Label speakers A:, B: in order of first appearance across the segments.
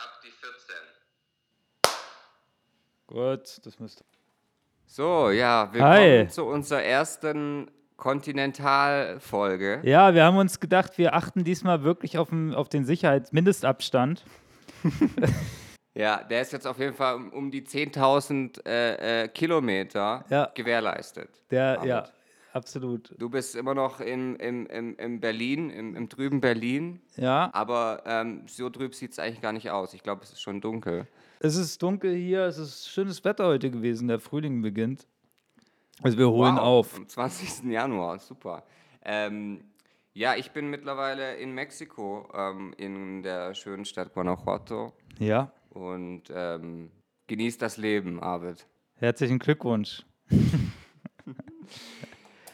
A: Schlapp die 14.
B: Gut, das müsste.
C: So, ja, willkommen
B: Hi.
C: zu unserer ersten Kontinentalfolge.
B: Ja, wir haben uns gedacht, wir achten diesmal wirklich auf den, auf den Sicherheitsmindestabstand.
C: Ja, der ist jetzt auf jeden Fall um, um die 10.000 äh, äh, Kilometer
B: Ja.
C: gewährleistet.
B: Der,
C: David.
B: ja, absolut.
C: Du bist immer noch in, im, im, im Berlin, im, im trüben Berlin,
B: Ja,
C: aber ähm, so trüb sieht es eigentlich gar nicht aus. Ich glaube, es ist schon dunkel.
B: es ist dunkel hier, es ist schönes Wetter heute gewesen, der Frühling beginnt. Also wir holen
C: Wow,
B: auf.
C: Am 20. Januar, super. Ähm, ja, ich bin mittlerweile in Mexiko, ähm, in der schönen Stadt Guanajuato
B: Ja,
C: und ähm, genieße das Leben, Arvid.
B: herzlichen Glückwunsch.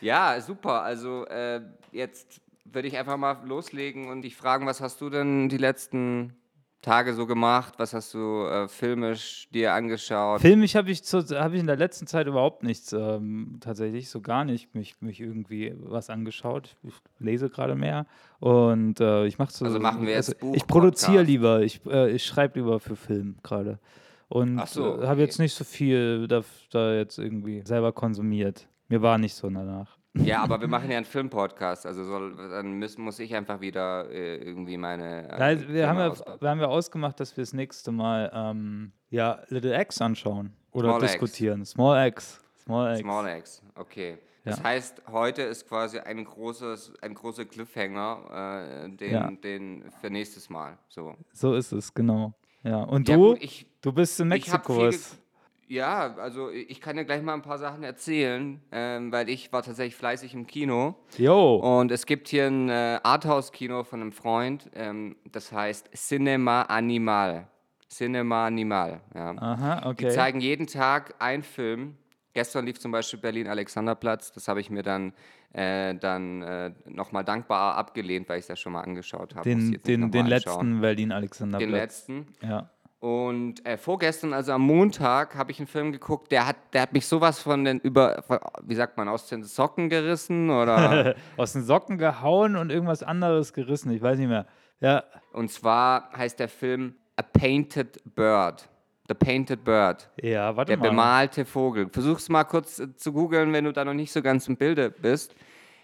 C: Ja, super. Also äh, jetzt würde ich einfach mal loslegen und dich fragen, was hast du denn die letzten Tage so gemacht? Was hast du äh, filmisch dir angeschaut?
B: Filmisch habe ich, zu- hab ich in der letzten Zeit überhaupt nichts, ähm, tatsächlich, so gar nicht, mich, mich irgendwie was angeschaut. Ich lese gerade mehr und äh, ich mache so.
C: Also machen wir jetzt
B: Ich produziere lieber, ich, äh, ich schreibe lieber für Film gerade. Und
C: so,
B: äh, habe
C: okay.
B: jetzt nicht so viel da, da jetzt irgendwie selber konsumiert. Mir war nicht so danach.
C: Ja, aber wir machen ja einen Filmpodcast, also soll, dann müssen, muss ich einfach wieder äh, irgendwie meine. äh,
B: Nein, wir, haben ja, wir haben ja ausgemacht, dass wir das nächste Mal ähm, ja, Little X anschauen oder
C: Small X.
B: diskutieren. Small X. Small X.
C: Small X, okay. Das
B: Ja.
C: heißt, heute ist quasi ein großes, ein großer Cliffhanger, äh, den,
B: Ja.
C: den für nächstes Mal. So.
B: So ist es, genau. Ja. Und
C: Ja,
B: du?
C: gut, ich,
B: du bist in
C: Ich
B: Mexiko.
C: ge- Ja, also ich kann dir gleich mal ein paar Sachen erzählen, ähm, weil ich war tatsächlich fleißig im Kino.
B: Jo.
C: Und es gibt hier ein äh, Arthouse-Kino von einem Freund, ähm, das heißt Cinema Animal. Cinema Animal, ja.
B: Aha,
C: Die
B: okay.
C: zeigen jeden Tag einen Film. Gestern lief zum Beispiel Berlin-Alexanderplatz. Das habe ich mir dann, äh, dann äh, nochmal dankbar abgelehnt, weil ich es ja schon mal angeschaut habe.
B: Den, den, den letzten. Berlin-Alexanderplatz.
C: Den letzten.
B: Ja.
C: Und äh, vorgestern, also am Montag, habe ich einen Film geguckt, der hat, der hat mich sowas von den über, wie sagt man, aus den Socken gerissen oder.
B: Aus den Socken gehauen und irgendwas anderes gerissen. Ich weiß nicht mehr. Ja.
C: und zwar heißt der Film A Painted Bird. The Painted Bird.
B: Ja, warte
C: Der
B: mal.
C: bemalte Vogel. Versuch's mal kurz äh, zu googeln, wenn du da noch nicht so ganz im Bilde bist.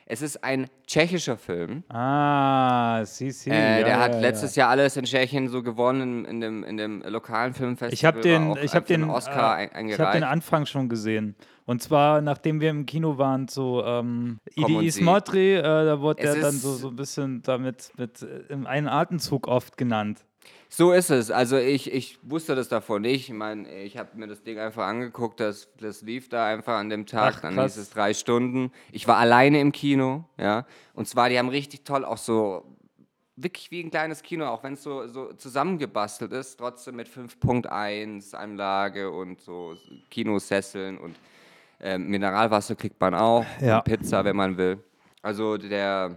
C: Es ist ein tschechischer Film.
B: Ah, sie, sie.
C: Äh,
B: ja,
C: der hat
B: ja,
C: letztes Jahr alles in Tschechien so gewonnen in dem, in dem lokalen Filmfestival.
B: Ich habe den, ich habe den,
C: Oscar
B: äh,
C: ein,
B: ich habe
C: eingereicht.
B: den Anfang schon gesehen. Und zwar, nachdem wir im Kino waren, so ähm, Idi
C: sieh.
B: Smotri, äh, da wurde
C: Es
B: der dann so, so ein bisschen damit mit äh, im einen Atemzug oft genannt.
C: So ist es. Also ich, ich wusste das davon nicht. Ich meine, ich habe mir das Ding einfach angeguckt, das, das lief da einfach an dem Tag.
B: Ach,
C: dann hieß es drei Stunden. Ich war alleine im Kino, ja. Und zwar, die haben richtig toll auch so, wirklich wie ein kleines Kino, auch wenn es so, so zusammengebastelt ist, trotzdem mit 5.1 Anlage und so Kinosesseln und ähm, Mineralwasser kriegt man auch
B: Ja.
C: und Pizza, wenn man will. Also der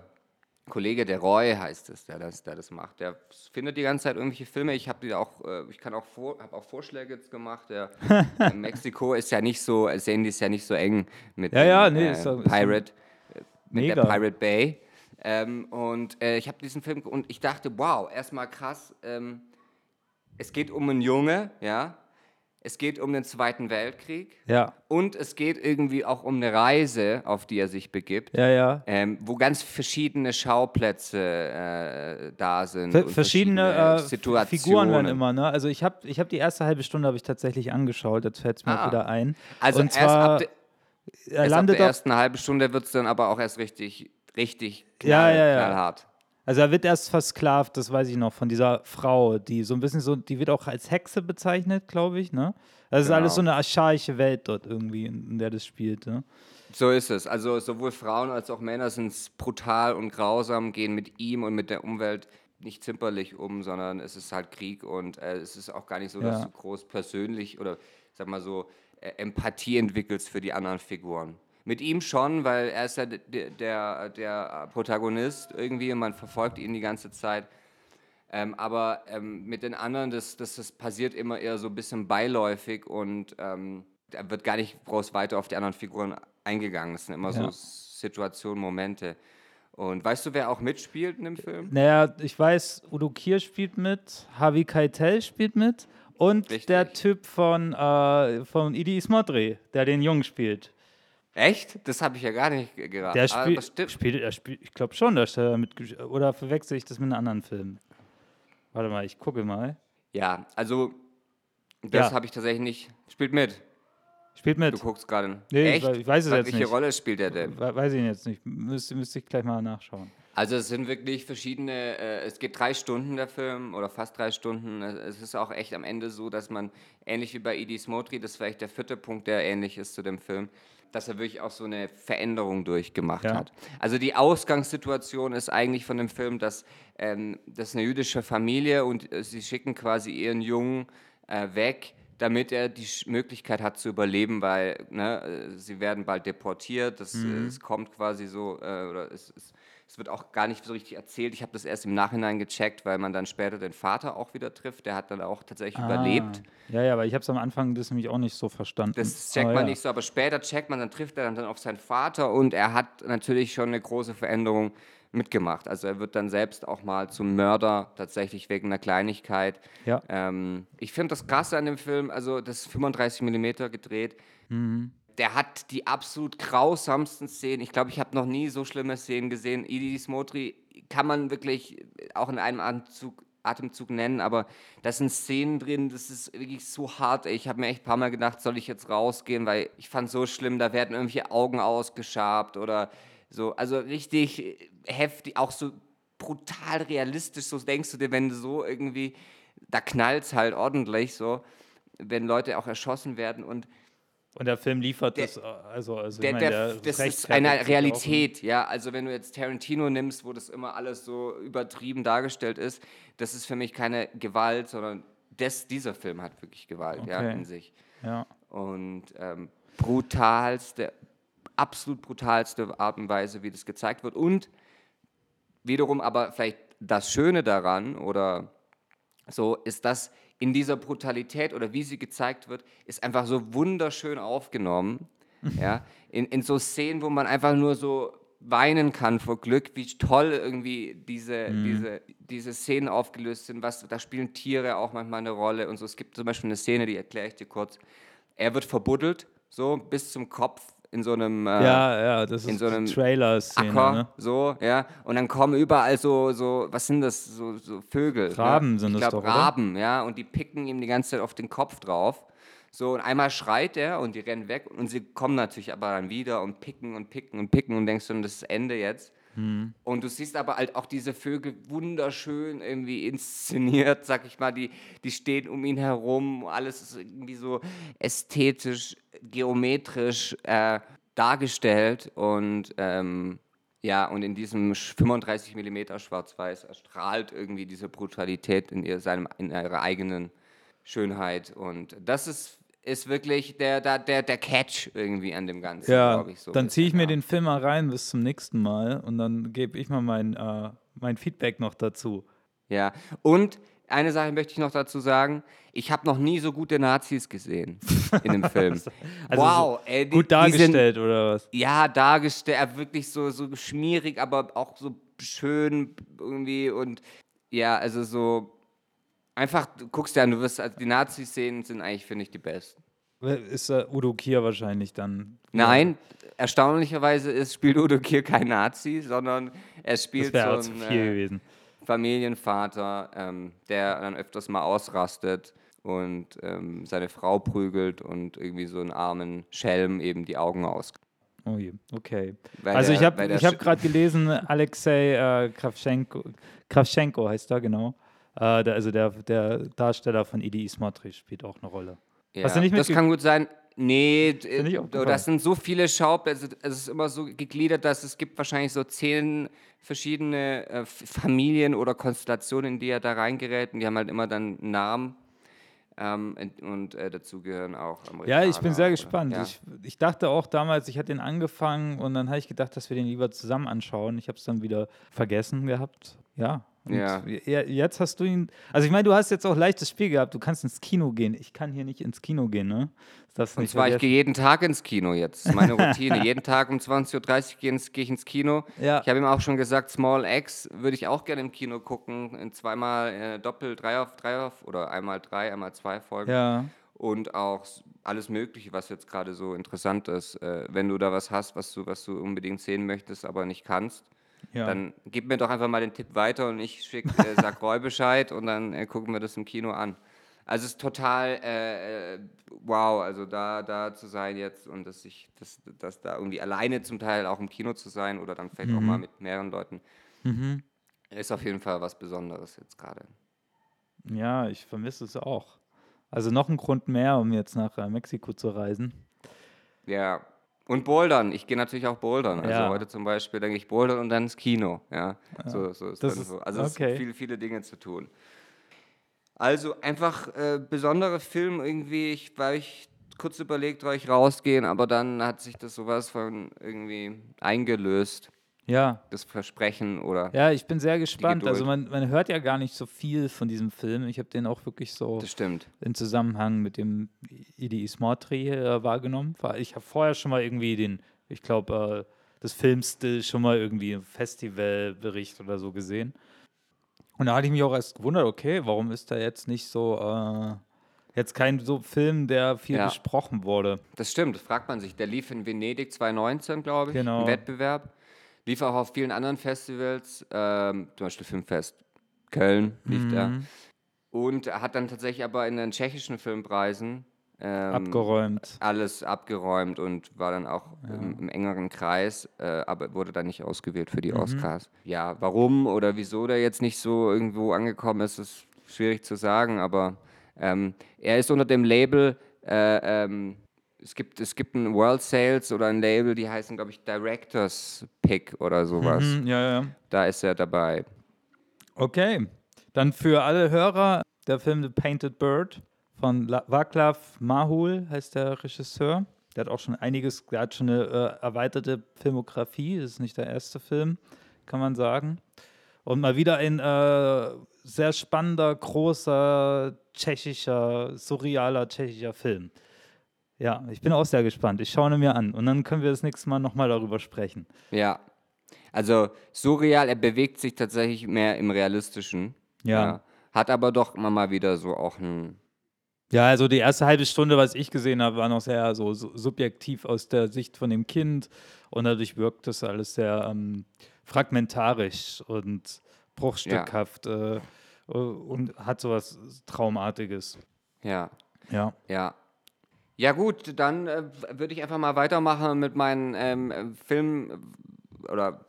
C: Kollege, der Roy heißt es, der das, der das macht. Der findet die ganze Zeit irgendwelche Filme. Ich habe die auch, äh, ich kann auch vor, habe auch Vorschläge jetzt gemacht. Der, äh, Mexiko ist ja nicht so, sehen die ist ja nicht so eng mit
B: Ja,
C: dem,
B: ja, nee,
C: äh,
B: ist ist
C: Pirate, äh, mit der
B: Mega.
C: Pirate Bay. Ähm, und äh, ich habe diesen Film und ich dachte, wow, erstmal krass. Ähm, es geht um einen Junge, ja. Es geht um den Zweiten Weltkrieg.
B: Ja,
C: Und es geht irgendwie auch um eine Reise, auf die er sich begibt.
B: ja, ja.
C: Ähm, wo ganz verschiedene Schauplätze äh, da sind.
B: Ver
C: und
B: verschiedene äh,
C: Situationen.
B: Figuren werden immer, ne? Also ich habe ich hab die erste halbe Stunde habe ich tatsächlich angeschaut, jetzt fällt es mir
C: Ah.
B: wieder ein.
C: Also
B: Und
C: erst ab,
B: zwar,
C: de,
B: er
C: erst ab der ersten halben Stunde wird es dann aber auch erst richtig, richtig
B: Ja,
C: knall,
B: ja, ja.
C: knallhart.
B: Also er wird erst versklavt, das weiß ich noch, von dieser Frau, die so ein bisschen so, die wird auch als Hexe bezeichnet, glaube ich, ne? Das ist alles so
C: Genau.
B: eine archaische Welt dort irgendwie, in, in der das spielt, ne?
C: So ist es. Also sowohl Frauen als auch Männer sind brutal und grausam, gehen mit ihm und mit der Umwelt nicht zimperlich um, sondern es ist halt Krieg und äh, es ist auch gar nicht so, dass
B: Ja.
C: du groß persönlich oder sag mal so äh, Empathie entwickelst für die anderen Figuren. Mit ihm schon, weil er ist ja d- d- der, der Protagonist irgendwie und man verfolgt ihn die ganze Zeit. Ähm, aber ähm, mit den anderen, das, das, das passiert immer eher so ein bisschen beiläufig und ähm, da wird gar nicht groß weiter auf die anderen Figuren eingegangen. Das sind immer
B: Ja.
C: so Situationen, Momente. Und weißt du, wer auch mitspielt in dem Film?
B: Naja, ich weiß, Udo Kier spielt mit, Harvey Keitel spielt mit und
C: Richtig.
B: der Typ von, äh, von Idi Ismodri, der den Jungen spielt.
C: Echt? Das habe ich ja gar nicht ge- geraten.
B: Der spielt,
C: das stimmt.
B: spielt, er spielt ich glaube schon, dass er mit, oder verwechsel ich das mit einem anderen Film? Warte mal, ich gucke mal.
C: Ja, also das
B: Ja.
C: habe ich tatsächlich nicht. Spielt mit.
B: Spielt mit.
C: Du guckst gerade.
B: Nee,
C: Echt?
B: ich weiß es
C: Was-
B: jetzt
C: Welche
B: nicht.
C: Rolle spielt er denn?
B: We- Weiß ich jetzt nicht. Müsste, müsste ich gleich mal nachschauen.
C: Also es sind wirklich verschiedene, äh, es geht drei Stunden der Film oder fast drei Stunden. Es ist auch echt am Ende so, dass man, ähnlich wie bei Edie Smotri, das ist vielleicht der vierte Punkt, der ähnlich ist zu dem Film, dass er wirklich auch so eine Veränderung durchgemacht
B: Ja.
C: hat. Also die Ausgangssituation ist eigentlich von dem Film, dass ähm, das ist eine jüdische Familie und äh, sie schicken quasi ihren Jungen äh, weg, damit er die Sch- Möglichkeit hat zu überleben, weil ne, äh, sie werden bald deportiert. Das, äh, es kommt quasi so, äh, oder es, es, es wird auch gar nicht so richtig erzählt. Ich habe das erst im Nachhinein gecheckt, weil man dann später den Vater auch wieder trifft. Der hat dann auch tatsächlich überlebt.
B: Ah. Ja, ja, aber ich habe es am Anfang das nämlich auch nicht so verstanden.
C: Das checkt
B: Aber
C: man
B: ja.
C: nicht so, aber später checkt man, dann trifft er dann, dann auf seinen Vater und er hat natürlich schon eine große Veränderung mitgemacht. Also er wird dann selbst auch mal zum Mörder, tatsächlich wegen einer Kleinigkeit.
B: Ja.
C: Ähm, ich finde das Krasse an dem Film, also das ist 35 mm gedreht.
B: Mhm.
C: Der hat die absolut grausamsten Szenen. Ich glaube, ich habe noch nie so schlimme Szenen gesehen. Idi Smotri kann man wirklich auch in einem Anzug, Atemzug nennen, aber da sind Szenen drin, das ist wirklich so hart. ey. Ich habe mir echt ein paar Mal gedacht, soll ich jetzt rausgehen, weil ich fand so schlimm, da werden irgendwelche Augen ausgeschabt oder so. Also richtig heftig, auch so brutal realistisch. So denkst du dir, wenn du so irgendwie, da knallt halt ordentlich so, wenn Leute auch erschossen werden und
B: Und der Film liefert
C: Der-
B: das, also, also
C: der,
B: meine,
C: der, das ist eine. Realität, ja. Also wenn du jetzt Tarantino nimmst, wo das immer alles so übertrieben dargestellt ist, das ist für mich keine Gewalt, sondern das, dieser Film hat wirklich Gewalt, ja,
B: Okay.
C: in sich.
B: Ja.
C: Und ähm, brutalste, absolut brutalste Art und Weise, wie das gezeigt wird. Und wiederum aber vielleicht das Schöne daran oder so ist das in dieser Brutalität oder wie sie gezeigt wird, ist einfach so wunderschön aufgenommen. ja, in, in so Szenen, wo man einfach nur so weinen kann vor Glück, wie toll irgendwie diese, diese, diese Szenen aufgelöst sind. Was, da spielen Tiere auch manchmal eine Rolle und so. Es gibt zum Beispiel eine Szene, die erkläre ich dir kurz. Er wird verbuddelt, so bis zum Kopf in so einem äh,
B: ja, ja, das
C: in
B: ist
C: so einem
B: Trailer-Szene.
C: Acker,
B: Ne?
C: so, ja. Und dann kommen überall so, so was sind das, so, so Vögel.
B: Raben
C: ne?
B: sind
C: ich
B: das
C: glaub,
B: doch, oder?
C: Raben, ja. Und die picken ihm die ganze Zeit auf den Kopf drauf. So, und einmal schreit er und die rennen weg und sie kommen natürlich aber dann wieder und picken und picken und picken und denkst du, das ist Ende jetzt.
B: Hm.
C: Und du siehst aber halt auch diese Vögel wunderschön irgendwie inszeniert, sag ich mal, die, die stehen um ihn herum, alles ist irgendwie so ästhetisch, geometrisch äh, dargestellt. Und ähm, ja, und in diesem sch- 35 mm Schwarz-Weiß erstrahlt irgendwie diese Brutalität in, ihr, seinem, in ihrer eigenen Schönheit. Und das ist, ist wirklich der, der, der, der Catch irgendwie an dem Ganzen,
B: Ja,
C: glaub ich. So
B: dann ziehe ich mir den Film mal rein bis zum nächsten Mal und dann gebe ich mal mein, äh, mein Feedback noch dazu.
C: Ja, und eine Sache möchte ich noch dazu sagen. Ich habe noch nie so gute Nazis gesehen in dem Film.
B: Also
C: wow, ey, die,
B: Gut
C: die sind,
B: dargestellt oder was?
C: ja, dargestellt, äh, wirklich so, so schmierig, aber auch so schön irgendwie und ja, also so einfach, du guckst ja, an, du wirst, also die Nazi-Szenen sind eigentlich, finde ich, die besten.
B: Ist äh, Udo Kier wahrscheinlich dann.
C: Nein, erstaunlicherweise ist, spielt Udo Kier kein Nazi, sondern er spielt so
B: zu
C: ein
B: viel
C: äh,
B: gewesen.
C: Familienvater, ähm, der dann öfters mal ausrastet und ähm, seine Frau prügelt und irgendwie so einen armen Schelm eben die Augen aus.
B: Oh je, okay.
C: Weil
B: also
C: der-
B: ich habe hab gerade gelesen, Alexei äh, Kravchenko, Kravchenko heißt er, genau. Äh, der, also der, der Darsteller von Idi Ismotri spielt auch eine Rolle.
C: Ja,
B: Hast du nicht
C: das kann gut sein. Nee, das sind so viele Schauplätze. Es ist immer so gegliedert, dass es gibt wahrscheinlich so zehn verschiedene äh, Familien oder Konstellationen, in die er da reingerät. Und die haben halt immer dann einen Namen. Ähm, und äh, dazu gehören auch Amerikaner.
B: Ja, ich bin sehr gespannt.
C: Ja.
B: Ich, ich dachte auch damals, ich hatte den angefangen und dann habe ich gedacht, dass wir den lieber zusammen anschauen. Ich habe es dann wieder vergessen gehabt. Ja, Und
C: Ja.
B: je- jetzt hast du ihn. Also ich meine, du hast jetzt auch leichtes Spiel gehabt. Du kannst ins Kino gehen. Ich kann hier nicht ins Kino gehen, ne? Das
C: Und
B: nicht
C: zwar, ich gehe jeden Tag ins Kino jetzt. Meine Routine. jeden Tag um 20.30 Uhr gehe ich ins Kino.
B: Ja.
C: Ich habe ihm auch schon gesagt, Small X würde ich auch gerne im Kino gucken. In zweimal äh, doppelt, drei auf drei auf oder einmal drei, einmal zwei Folgen.
B: Ja.
C: Und auch alles Mögliche, was jetzt gerade so interessant ist. Äh, wenn du da was hast, was du, was du unbedingt sehen möchtest, aber nicht kannst,
B: ja.
C: dann gib mir doch einfach mal den Tipp weiter und ich schick, äh, sag Roy Bescheid und dann äh, gucken wir das im Kino an. Also es ist total äh, äh, wow, also da, da zu sein jetzt und dass ich, dass, dass da irgendwie alleine zum Teil auch im Kino zu sein oder dann vielleicht auch mal mit mehreren Leuten, ist auf jeden Fall was Besonderes jetzt gerade.
B: ja, ich vermisse es auch. Also noch ein Grund mehr, um jetzt nach äh, Mexiko zu reisen.
C: Ja. Und Bouldern. Ich gehe natürlich auch Bouldern. Also
B: Ja.
C: heute zum Beispiel denke ich Bouldern und dann ins Kino. Ja. So, so ist
B: Das
C: dann so. Also es
B: okay.
C: sind viele, viele Dinge zu tun. Also einfach äh, besondere Film irgendwie. Ich war ich kurz überlegt, soll ich rausgehen, aber dann hat sich das sowas von irgendwie eingelöst.
B: Ja.
C: Das Versprechen oder.
B: Ja, ich bin sehr gespannt. Also man, man hört ja gar nicht so viel von diesem Film. Ich habe den auch wirklich so
C: Das stimmt.
B: in Zusammenhang mit dem Idi Ismortri äh, wahrgenommen. Ich habe vorher schon mal irgendwie den, ich glaube, äh, das Filmstill schon mal irgendwie im Festivalbericht oder so gesehen. Und da hatte ich mich auch erst gewundert, okay, warum ist da jetzt nicht so, äh, jetzt kein so Film, der viel
C: Ja.
B: besprochen wurde.
C: Das stimmt, das fragt man sich. Der lief in Venedig 2019, glaube ich,
B: Genau.
C: im Wettbewerb. Lief auch auf vielen anderen Festivals, ähm, zum Beispiel Filmfest Köln lief der.
B: Mhm.
C: Und er hat dann tatsächlich aber in den tschechischen Filmpreisen ähm,
B: Abgeräumt.
C: alles abgeräumt und war dann auch im, im engeren Kreis, äh, aber wurde dann nicht ausgewählt für die
B: Mhm.
C: Oscars. Ja, warum oder wieso der jetzt nicht so irgendwo angekommen ist, ist schwierig zu sagen, aber ähm, er ist unter dem Label, äh, ähm, es, gibt, es gibt ein World Sales oder ein Label, die heißen, glaube ich, Directors Pick oder sowas.
B: Mhm, ja, ja.
C: Da ist er dabei.
B: Okay, dann für alle Hörer der Film The Painted Bird von La Václav Mahul heißt der Regisseur. Der hat auch schon einiges, der hat schon eine äh, erweiterte Filmografie. Das ist nicht der erste Film, kann man sagen. Und mal wieder ein äh, sehr spannender, großer, tschechischer, surrealer tschechischer Film. Ja, ich bin auch sehr gespannt. Ich schaue ihn mir an und dann können wir das nächste Mal nochmal darüber sprechen.
C: Ja. Also surreal, er bewegt sich tatsächlich mehr im Realistischen.
B: Ja.
C: Hat aber doch immer mal wieder so auch ein.
B: Ja, also die erste halbe Stunde, was ich gesehen habe, war noch sehr so, su- subjektiv aus der Sicht von dem Kind und dadurch wirkt das alles sehr ähm, fragmentarisch und bruchstückhaft äh, und hat sowas Traumartiges.
C: Ja,
B: Ja.
C: ja. Ja, gut, dann äh, würde ich einfach mal weitermachen mit meinen ähm, Film. Oder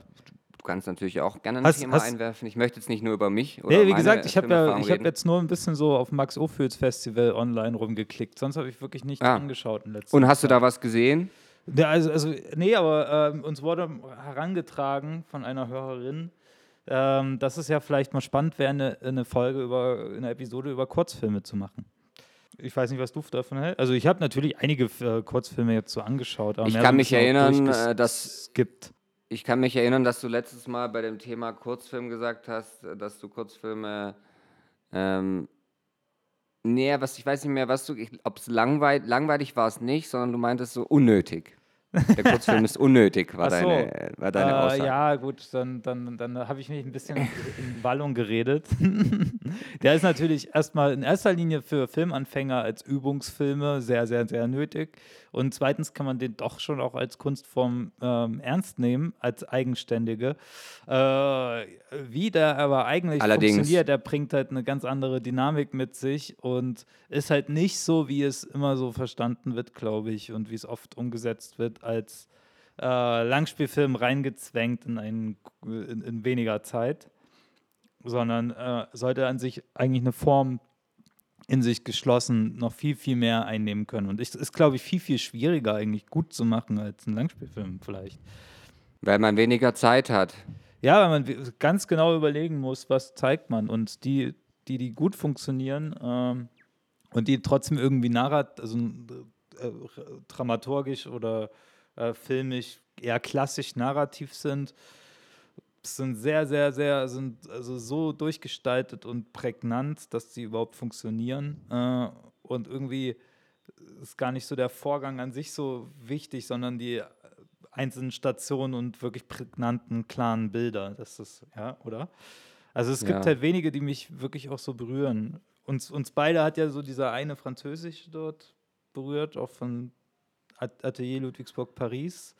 C: du kannst natürlich auch gerne ein
B: Hast-
C: Thema
B: hast-
C: einwerfen. Ich möchte jetzt nicht nur über mich oder
B: Nee, wie gesagt, ich habe ja, ich hab jetzt nur ein bisschen so auf Max Ophüls Festival online rumgeklickt. Sonst habe ich wirklich nichts
C: Ah.
B: angeschaut in letzter
C: Und hast du
B: Zeit.
C: da was gesehen?
B: Ja, also, also, nee, aber ähm, uns wurde herangetragen von einer Hörerin, ähm, dass es ja vielleicht mal spannend wäre, eine, eine Folge über, eine Episode über Kurzfilme zu machen. Ich weiß nicht, was du davon hältst. Also ich habe natürlich einige äh, Kurzfilme jetzt so angeschaut. Aber
C: Ich kann mich erinnern, äh, dass-
B: Skippt.
C: Ich kann mich erinnern, dass du letztes Mal bei dem Thema Kurzfilm gesagt hast, dass du Kurzfilme. Ähm, nee, was, ich weiß nicht mehr, was du. Ob es langweil, langweilig war es nicht, sondern du meintest so unnötig. Der Kurzfilm ist unnötig, war
B: Ach so.
C: deine, war deine
B: Äh,
C: Aussage.
B: ja, gut, dann, dann, dann habe ich mich ein bisschen in Wallung geredet. Der ist natürlich erstmal in erster Linie für Filmanfänger als Übungsfilme sehr, sehr, sehr nötig. Und zweitens kann man den doch schon auch als Kunstform ähm, ernst nehmen, als eigenständige. Äh, wie der aber eigentlich
C: Allerdings-
B: funktioniert, der bringt halt eine ganz andere Dynamik mit sich und ist halt nicht so, wie es immer so verstanden wird, glaube ich, und wie es oft umgesetzt wird, als äh, Langspielfilm reingezwängt in, einen, in, in weniger Zeit, sondern äh, sollte an sich eigentlich eine Form in sich geschlossen noch viel, viel mehr einnehmen können. Und es ist, glaube ich, viel, viel schwieriger eigentlich gut zu machen als ein Langspielfilm vielleicht.
C: Weil man weniger Zeit hat.
B: Ja, weil man ganz genau überlegen muss, was zeigt man. Und die, die, die gut funktionieren ähm, und die trotzdem irgendwie narrat, also äh, dramaturgisch oder äh, filmisch eher klassisch narrativ sind, sind sehr, sehr, sehr, sind also so durchgestaltet und prägnant, dass sie überhaupt funktionieren. Äh, und irgendwie ist gar nicht so der Vorgang an sich so wichtig, sondern die einzelnen Stationen und wirklich prägnanten, klaren Bilder. Das ist, ja, oder? Also es gibt
C: Ja.
B: halt wenige, die mich wirklich auch so berühren. Uns, uns beide hat ja so dieser eine Französisch dort berührt, auch von At- Atelier Ludwigsburg Paris.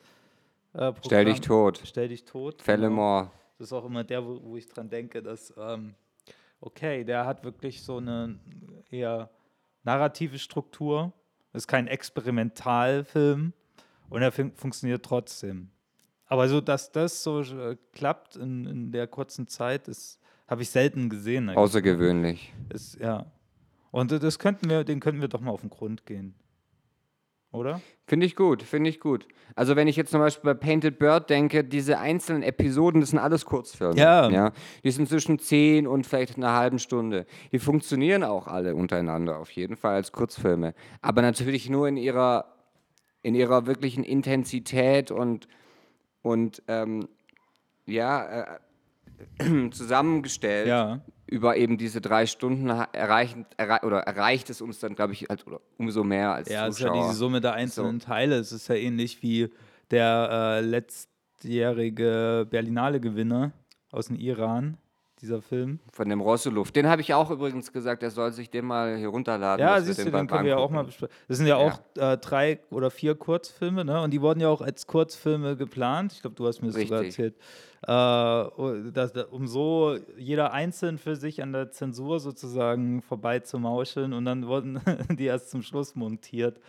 B: Äh,
C: Stell dich tot.
B: Stell dich tot. Genau.
C: Mord.
B: Das ist auch immer der, wo, wo ich dran denke, dass, ähm, okay, der hat wirklich so eine eher narrative Struktur. Ist kein Experimentalfilm und er fun funktioniert trotzdem. Aber so, dass das so äh, klappt in, in der kurzen Zeit, das habe ich selten gesehen. eigentlich.
C: Außergewöhnlich.
B: Ist, ja. Und äh, das könnten wir, den könnten wir doch mal auf den Grund gehen. Oder?
C: Finde ich gut, finde ich gut. Also wenn ich jetzt zum Beispiel bei Painted Bird denke, diese einzelnen Episoden, das sind alles Kurzfilme.
B: Ja.
C: ja. Die sind zwischen 10 und vielleicht einer halben Stunde. Die funktionieren auch alle untereinander auf jeden Fall als Kurzfilme. Aber natürlich nur in ihrer, in ihrer wirklichen Intensität und, und ähm, ja, äh, zusammengestellt
B: Ja.
C: Über eben diese drei Stunden erreichen, errei oder erreicht es uns dann, glaube ich, halt, oder umso mehr als
B: Ja, es ist ja
C: Zuschauer.
B: diese Summe der einzelnen Teile. Es ist ja ähnlich wie der äh, letztjährige Berlinale-Gewinner aus dem Iran, dieser Film.
C: Von dem Rosseluft. Den habe ich auch übrigens gesagt, er soll sich den mal hier runterladen.
B: Ja, siehst du,
C: beim
B: den können wir ja auch mal besprechen. Das sind ja auch äh, drei oder vier Kurzfilme, ne? Und die wurden ja auch als Kurzfilme geplant. Ich glaube, du hast mir das sogar
C: Richtig.
B: erzählt. Äh, dass, dass- um so jeder einzeln für sich an der Zensur sozusagen vorbei zu mauscheln und dann wurden die erst zum Schluss montiert.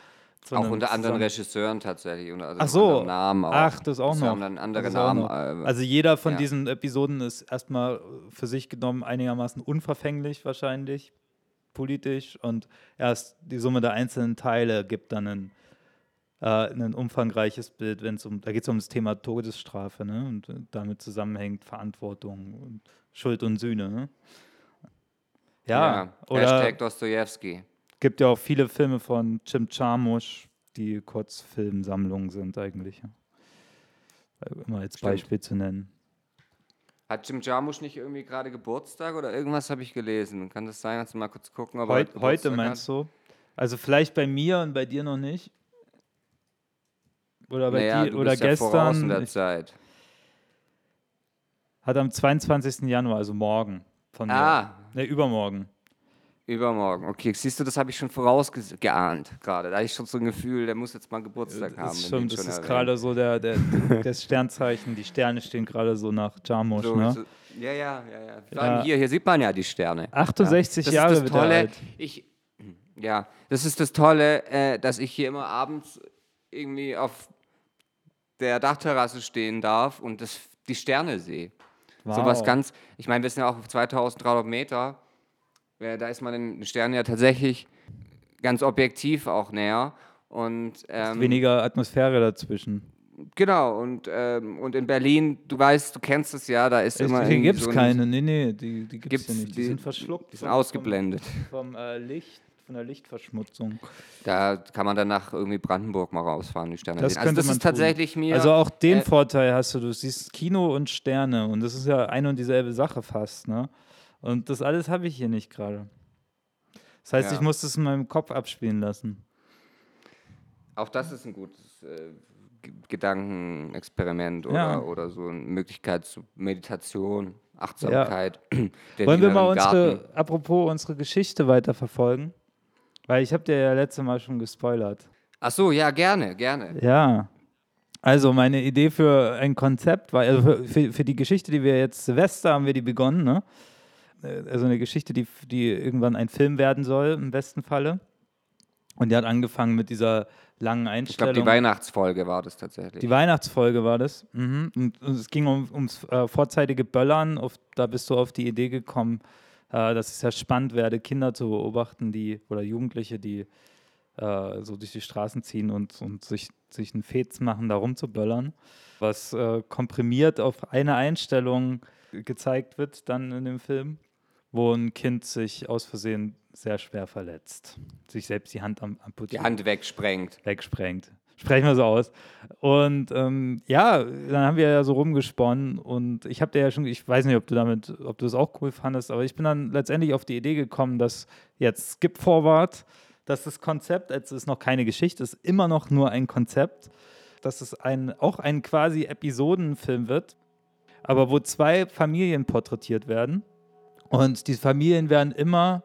C: Auch
B: einem
C: unter anderen Regisseuren tatsächlich. und Also
B: Ach so.
C: Namen auch.
B: Ach, das auch
C: Das
B: noch.
C: haben dann andere Namen. äh,
B: Also jeder von
C: ja.
B: diesen Episoden ist erstmal für sich genommen einigermaßen unverfänglich wahrscheinlich, politisch. Und erst die Summe der einzelnen Teile gibt dann ein, äh, ein umfangreiches Bild, wenn es um, da geht es um das Thema Todesstrafe, ne? Und damit zusammenhängt Verantwortung und Schuld und Sühne. Ne? Ja,
C: ja.
B: oder
C: Hashtag Dostoevsky.
B: Gibt ja auch viele Filme von Jim Jarmusch, die Kurzfilmsammlungen sind eigentlich. ja. Äh, Immer als
C: Stimmt.
B: Beispiel zu nennen.
C: Hat Jim Jarmusch nicht irgendwie gerade Geburtstag oder irgendwas habe ich gelesen? Kann das sein? Kannst du mal kurz gucken, ob
B: Heut, heute meinst du? Also vielleicht bei mir und bei dir noch nicht? Oder bei
C: naja,
B: dir
C: du
B: oder
C: bist ja voraus in
B: gestern?
C: der
B: Ich,
C: Zeit.
B: hat am 22. Januar, also morgen von mir.
C: Ah,
B: Ne, übermorgen.
C: Übermorgen. Okay, siehst du, das habe ich schon vorausgeahnt gerade. Da hatte ich schon so ein Gefühl, der muss jetzt mal Geburtstag haben.
B: Das ist,
C: wenn
B: schon, das
C: schon
B: ist gerade so der, der, das Sternzeichen, die Sterne stehen gerade so nach Jarmusch,
C: So,
B: ne?
C: so, ja, ja, ja, ja. Vor
B: Ja.
C: allem Hier, hier sieht man ja die Sterne.
B: 68
C: das
B: Jahre
C: ist das
B: wird er alt.
C: Ich, ja, das ist das Tolle, äh, dass ich hier immer abends irgendwie auf der Dachterrasse stehen darf und das, die Sterne sehe. So was
B: Wow.
C: ganz, ich meine, wir sind ja auch auf 2300 Meter. Äh, da ist man den Sternen ja tatsächlich ganz objektiv auch näher. Und ähm,
B: Weniger Atmosphäre dazwischen.
C: genau, und, ähm, und in Berlin, du weißt, du kennst es ja, da ist immer.
B: Hier gibt es
C: so ein-
B: keine, nee, nee, die, die gibt es
C: Gibt's
B: hier nicht. Die,
C: die-
B: sind verschluckt.
C: Die sind
B: vom-
C: ausgeblendet.
B: Vom, vom äh, Licht, von der Lichtverschmutzung.
C: Da kann man dann nach irgendwie Brandenburg mal rausfahren, die Sterne
B: Das
C: sehen. Also das
B: man
C: ist tatsächlich mir.
B: Also auch den
C: äh,
B: Vorteil hast du, du siehst Kino und Sterne und das ist ja eine und dieselbe Sache fast, ne? Und das alles habe ich hier nicht gerade. Das heißt,
C: Ja.
B: ich muss das in meinem Kopf abspielen lassen.
C: Auch das ist ein gutes äh, Gedankenexperiment oder,
B: Ja.
C: oder so eine Möglichkeit zu Meditation, Achtsamkeit. Der
B: Wollen wir mal
C: Garten.
B: unsere, apropos unsere Geschichte weiterverfolgen? Weil ich habe dir ja letzte Mal schon gespoilert.
C: Ach so, ja, gerne, gerne.
B: Ja. Also meine Idee für ein Konzept war, also für, für, für die Geschichte, die wir jetzt Silvester haben wir die begonnen, ne? Also eine Geschichte, die, die irgendwann ein Film werden soll, im besten Falle. Und die hat angefangen mit dieser langen
C: Ich glaube,
B: Einstellung.
C: die Weihnachtsfolge war das tatsächlich.
B: Die Weihnachtsfolge war das. Mhm. Und, und es ging um, ums äh, vorzeitige Böllern. Auf, da bist du auf die Idee gekommen, äh, dass es ja spannend werde, Kinder zu beobachten, die oder Jugendliche, die äh, so durch die Straßen ziehen und, und sich, sich einen Fetz machen, da rumzuböllern. Was äh, komprimiert auf eine Einstellung gezeigt wird dann in dem Film, wo ein Kind sich aus Versehen sehr schwer verletzt. Sich selbst die Hand am,
C: die
B: amputiert
C: Hand wegsprengt.
B: wegsprengt. Sprechen wir so aus. Und ähm, ja, dann haben wir ja so rumgesponnen und ich habe dir ja schon, ich weiß nicht, ob du damit, ob du es auch cool fandest, aber ich bin dann letztendlich auf die Idee gekommen, dass jetzt Skip Forward, dass das Konzept, es noch keine Geschichte ist, immer noch nur ein Konzept, dass es ein, auch ein quasi Episodenfilm wird, aber wo zwei Familien porträtiert werden. Und diese Familien werden immer.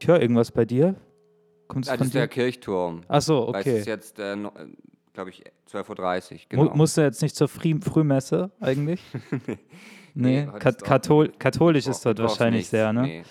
B: Ich höre irgendwas bei dir.
C: Kommt's das ist dir? der Kirchturm.
B: Ach so, okay. Weil
C: es ist jetzt, äh, glaube ich, 12.30 Uhr.
B: Genau. Mu musst du jetzt nicht zur Früh Frühmesse eigentlich? nee, nee Kat Kathol katholisch ist dort wahrscheinlich nichts. sehr, ne? Nee.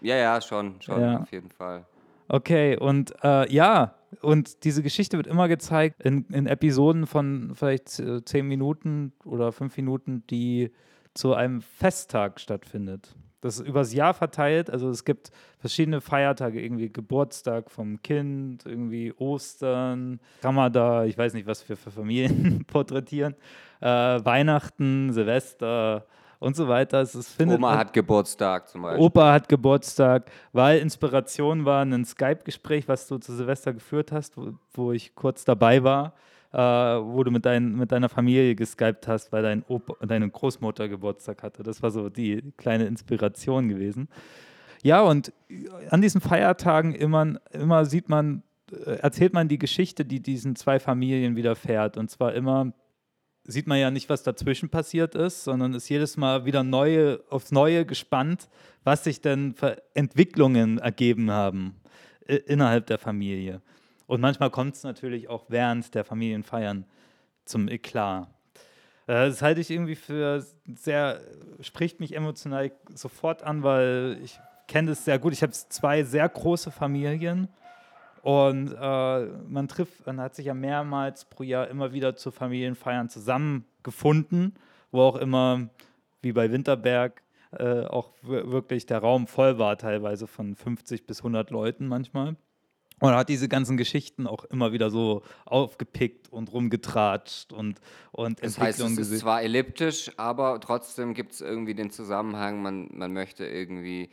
C: Ja, ja, schon, schon, ja. auf jeden Fall.
B: Okay, und äh, ja, und diese Geschichte wird immer gezeigt in, in Episoden von vielleicht zehn Minuten oder fünf Minuten, die zu einem Festtag stattfindet. Das ist übers Jahr verteilt. Also es gibt verschiedene Feiertage, irgendwie Geburtstag vom Kind, irgendwie Ostern, Ramadan, ich weiß nicht, was wir für Familien porträtieren, äh, Weihnachten, Silvester, und so weiter. Es, es findet
C: Oma hat Geburtstag zum Beispiel.
B: Opa hat Geburtstag, weil Inspiration war ein Skype-Gespräch, was du zu Silvester geführt hast, wo, wo ich kurz dabei war, äh, wo du mit, dein, mit deiner Familie geskypt hast, weil dein Opa, deine Großmutter Geburtstag hatte. Das war so die kleine Inspiration gewesen. Ja, und an diesen Feiertagen immer, immer sieht man, äh, erzählt man die Geschichte, die diesen zwei Familien widerfährt. Und zwar immer sieht man ja nicht, was dazwischen passiert ist, sondern ist jedes Mal wieder neue, aufs Neue gespannt, was sich denn für Entwicklungen ergeben haben innerhalb der Familie. Und manchmal kommt es natürlich auch während der Familienfeiern zum Eklat. Äh, das halte ich irgendwie für sehr, spricht mich emotional sofort an, weil ich kenne das sehr gut. Ich habe zwei sehr große Familien und äh, man trifft, man hat sich ja mehrmals pro Jahr immer wieder zu Familienfeiern zusammengefunden, wo auch immer, wie bei Winterberg, äh, auch wirklich der Raum voll war, teilweise von 50 bis 100 Leuten manchmal. Und er hat diese ganzen Geschichten auch immer wieder so aufgepickt und rumgetratscht und, und
C: Das heißt, es ist zwar elliptisch, aber trotzdem gibt es irgendwie den Zusammenhang, man, man möchte irgendwie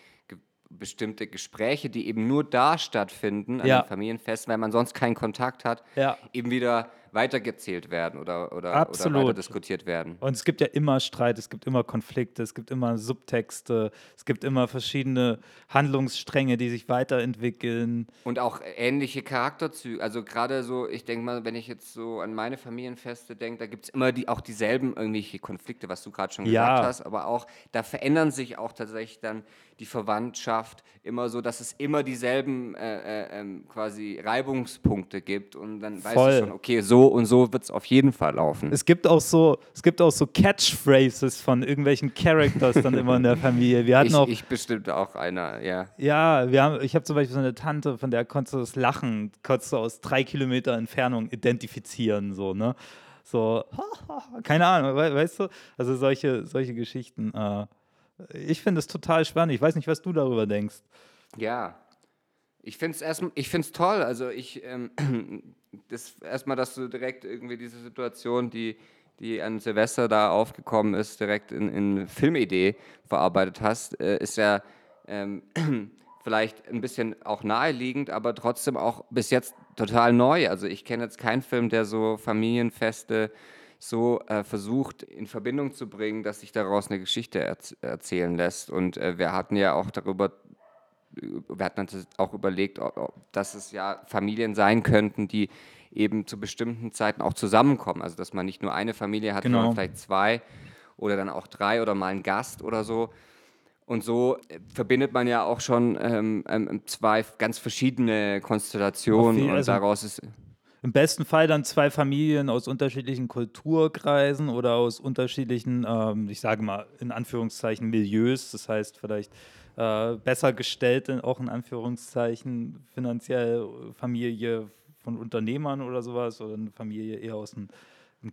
C: bestimmte Gespräche, die eben nur da stattfinden, an ja. den Familienfesten, weil man sonst keinen Kontakt hat, ja. eben wieder weitergezählt werden oder, oder, oder weiter diskutiert werden.
B: Und es gibt ja immer Streit, es gibt immer Konflikte, es gibt immer Subtexte, es gibt immer verschiedene Handlungsstränge, die sich weiterentwickeln.
C: Und auch ähnliche Charakterzüge. Also gerade so, ich denke mal, wenn ich jetzt so an meine Familienfeste denke, da gibt es immer die, auch dieselben irgendwelche Konflikte, was du gerade schon gesagt ja. hast, aber auch, da verändern sich auch tatsächlich dann die Verwandtschaft immer so, dass es immer dieselben äh, äh, ähm, quasi Reibungspunkte gibt und dann Voll. weißt du schon, okay, so und so wird es auf jeden Fall laufen.
B: Es gibt auch so, es gibt auch so Catchphrases von irgendwelchen Characters dann immer in der Familie. Wir hatten
C: ich,
B: auch,
C: ich bestimmt auch einer, ja.
B: Ja, wir haben, ich habe zum Beispiel so eine Tante, von der konntest du das Lachen, konntest du aus drei Kilometer Entfernung identifizieren, so, ne? So, keine Ahnung, weißt du? Also solche, solche Geschichten. Äh, ich finde es total spannend. Ich weiß nicht, was du darüber denkst.
C: Ja, ich finde es ich finde toll. Also ich, ähm, das erstmal, dass du direkt irgendwie diese Situation, die, die an Silvester da aufgekommen ist, direkt in, in Filmidee verarbeitet hast, äh, ist ja ähm, vielleicht ein bisschen auch naheliegend, aber trotzdem auch bis jetzt total neu. Also ich kenne jetzt keinen Film, der so Familienfeste so äh, versucht in Verbindung zu bringen, dass sich daraus eine Geschichte erz erzählen lässt. Und äh, wir hatten ja auch darüber, wir hatten auch überlegt, dass es ja Familien sein könnten, die eben zu bestimmten Zeiten auch zusammenkommen. Also dass man nicht nur eine Familie hat, genau. sondern vielleicht zwei oder dann auch drei oder mal einen Gast oder so. Und so äh, verbindet man ja auch schon ähm, ähm, zwei ganz verschiedene Konstellationen und also daraus ist
B: im besten Fall dann zwei Familien aus unterschiedlichen Kulturkreisen oder aus unterschiedlichen, ähm, ich sage mal in Anführungszeichen, Milieus. Das heißt vielleicht äh, besser gestellt, auch in Anführungszeichen finanziell Familie von Unternehmern oder sowas oder eine Familie eher aus in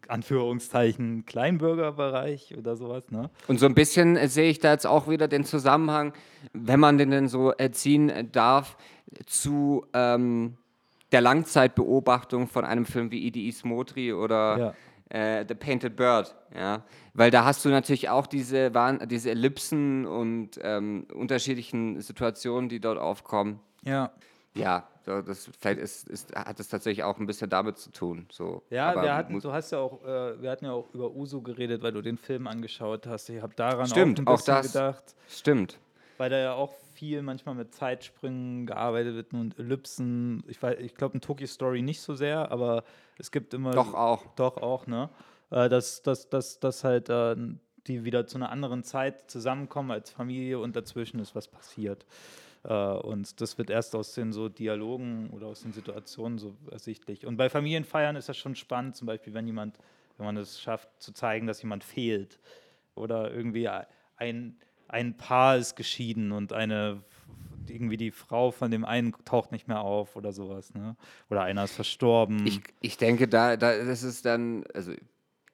B: Anführungszeichen Kleinbürgerbereich oder sowas. Ne?
C: Und so ein bisschen äh, sehe ich da jetzt auch wieder den Zusammenhang, wenn man den denn so erziehen darf, zu ähm, der Langzeitbeobachtung von einem Film wie Idi Ismotri oder ja. äh, The Painted Bird. Ja? Weil da hast du natürlich auch diese, diese Ellipsen und ähm, unterschiedlichen Situationen, die dort aufkommen.
B: Ja.
C: Ja, das, vielleicht ist, ist, hat es tatsächlich auch ein bisschen damit zu tun. So.
B: Ja,
C: Aber
B: wir hatten, du hast ja auch, äh, wir hatten ja auch über Uso geredet, weil du den Film angeschaut hast. Ich habe daran
C: Stimmt,
B: auch ein
C: auch das.
B: gedacht,
C: Stimmt.
B: weil da ja auch viel manchmal mit Zeitsprüngen gearbeitet wird und Ellipsen. Ich, weiß- ich glaube in Tokyo Story nicht so sehr, aber es gibt immer
C: Doch auch.
B: Doch auch, ne? Äh, dass, dass, dass, dass halt äh, die wieder zu einer anderen Zeit zusammenkommen als Familie und dazwischen ist was passiert. Äh, und das wird erst aus den so Dialogen oder aus den Situationen so ersichtlich. Und bei Familienfeiern ist das schon spannend, zum Beispiel, wenn jemand, wenn man es schafft, zu zeigen, dass jemand fehlt. Oder irgendwie ein, ein Paar ist geschieden und eine irgendwie die Frau von dem einen taucht nicht mehr auf oder sowas, ne? Oder einer ist verstorben.
C: Ich, ich denke, da, da das ist dann, also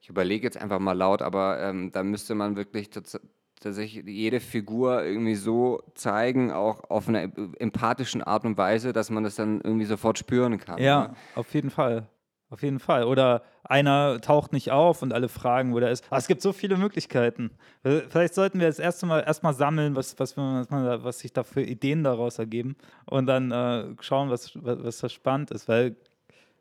C: ich überlege jetzt einfach mal laut, aber ähm, da müsste man wirklich tats- tatsächlich jede Figur irgendwie so zeigen, auch auf einer empathischen Art und Weise, dass man das dann irgendwie sofort spüren kann.
B: Ja,
C: Ne?
B: auf jeden Fall. Auf jeden Fall. Oder einer taucht nicht auf und alle fragen, wo der ist. Aber es gibt so viele Möglichkeiten. Äh, Vielleicht sollten wir das erste Mal erstmal sammeln, was, was, was, sich da für Ideen daraus ergeben und dann äh, schauen, was, was, was da spannend ist. Weil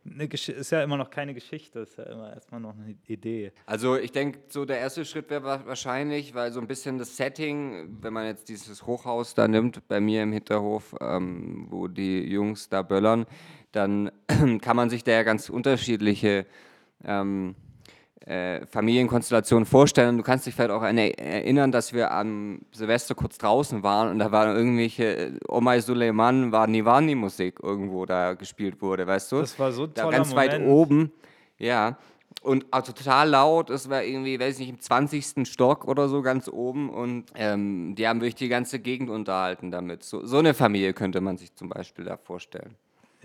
B: eine Gesch ist ja immer noch keine Geschichte, ist ja immer erstmal noch eine Idee.
C: Also ich denke, so der erste Schritt wäre wa- wahrscheinlich, weil so ein bisschen das Setting, wenn man jetzt dieses Hochhaus da nimmt, bei mir im Hinterhof, ähm, wo die Jungs da böllern, dann kann man sich da ja ganz unterschiedliche ähm, äh, Familienkonstellationen vorstellen. Du kannst dich vielleicht auch er- erinnern, dass wir am Silvester kurz draußen waren und da waren irgendwelche äh, Omai Suleiman war Nivani Musik irgendwo da gespielt wurde, weißt du?
B: Das war so ein
C: da ganz weit
B: Moment.
C: oben. Ja. Und auch total laut, es war irgendwie, weiß ich nicht, im 20. Stock oder so ganz oben und ähm, die haben wirklich die ganze Gegend unterhalten damit. So, so eine Familie könnte man sich zum Beispiel da vorstellen.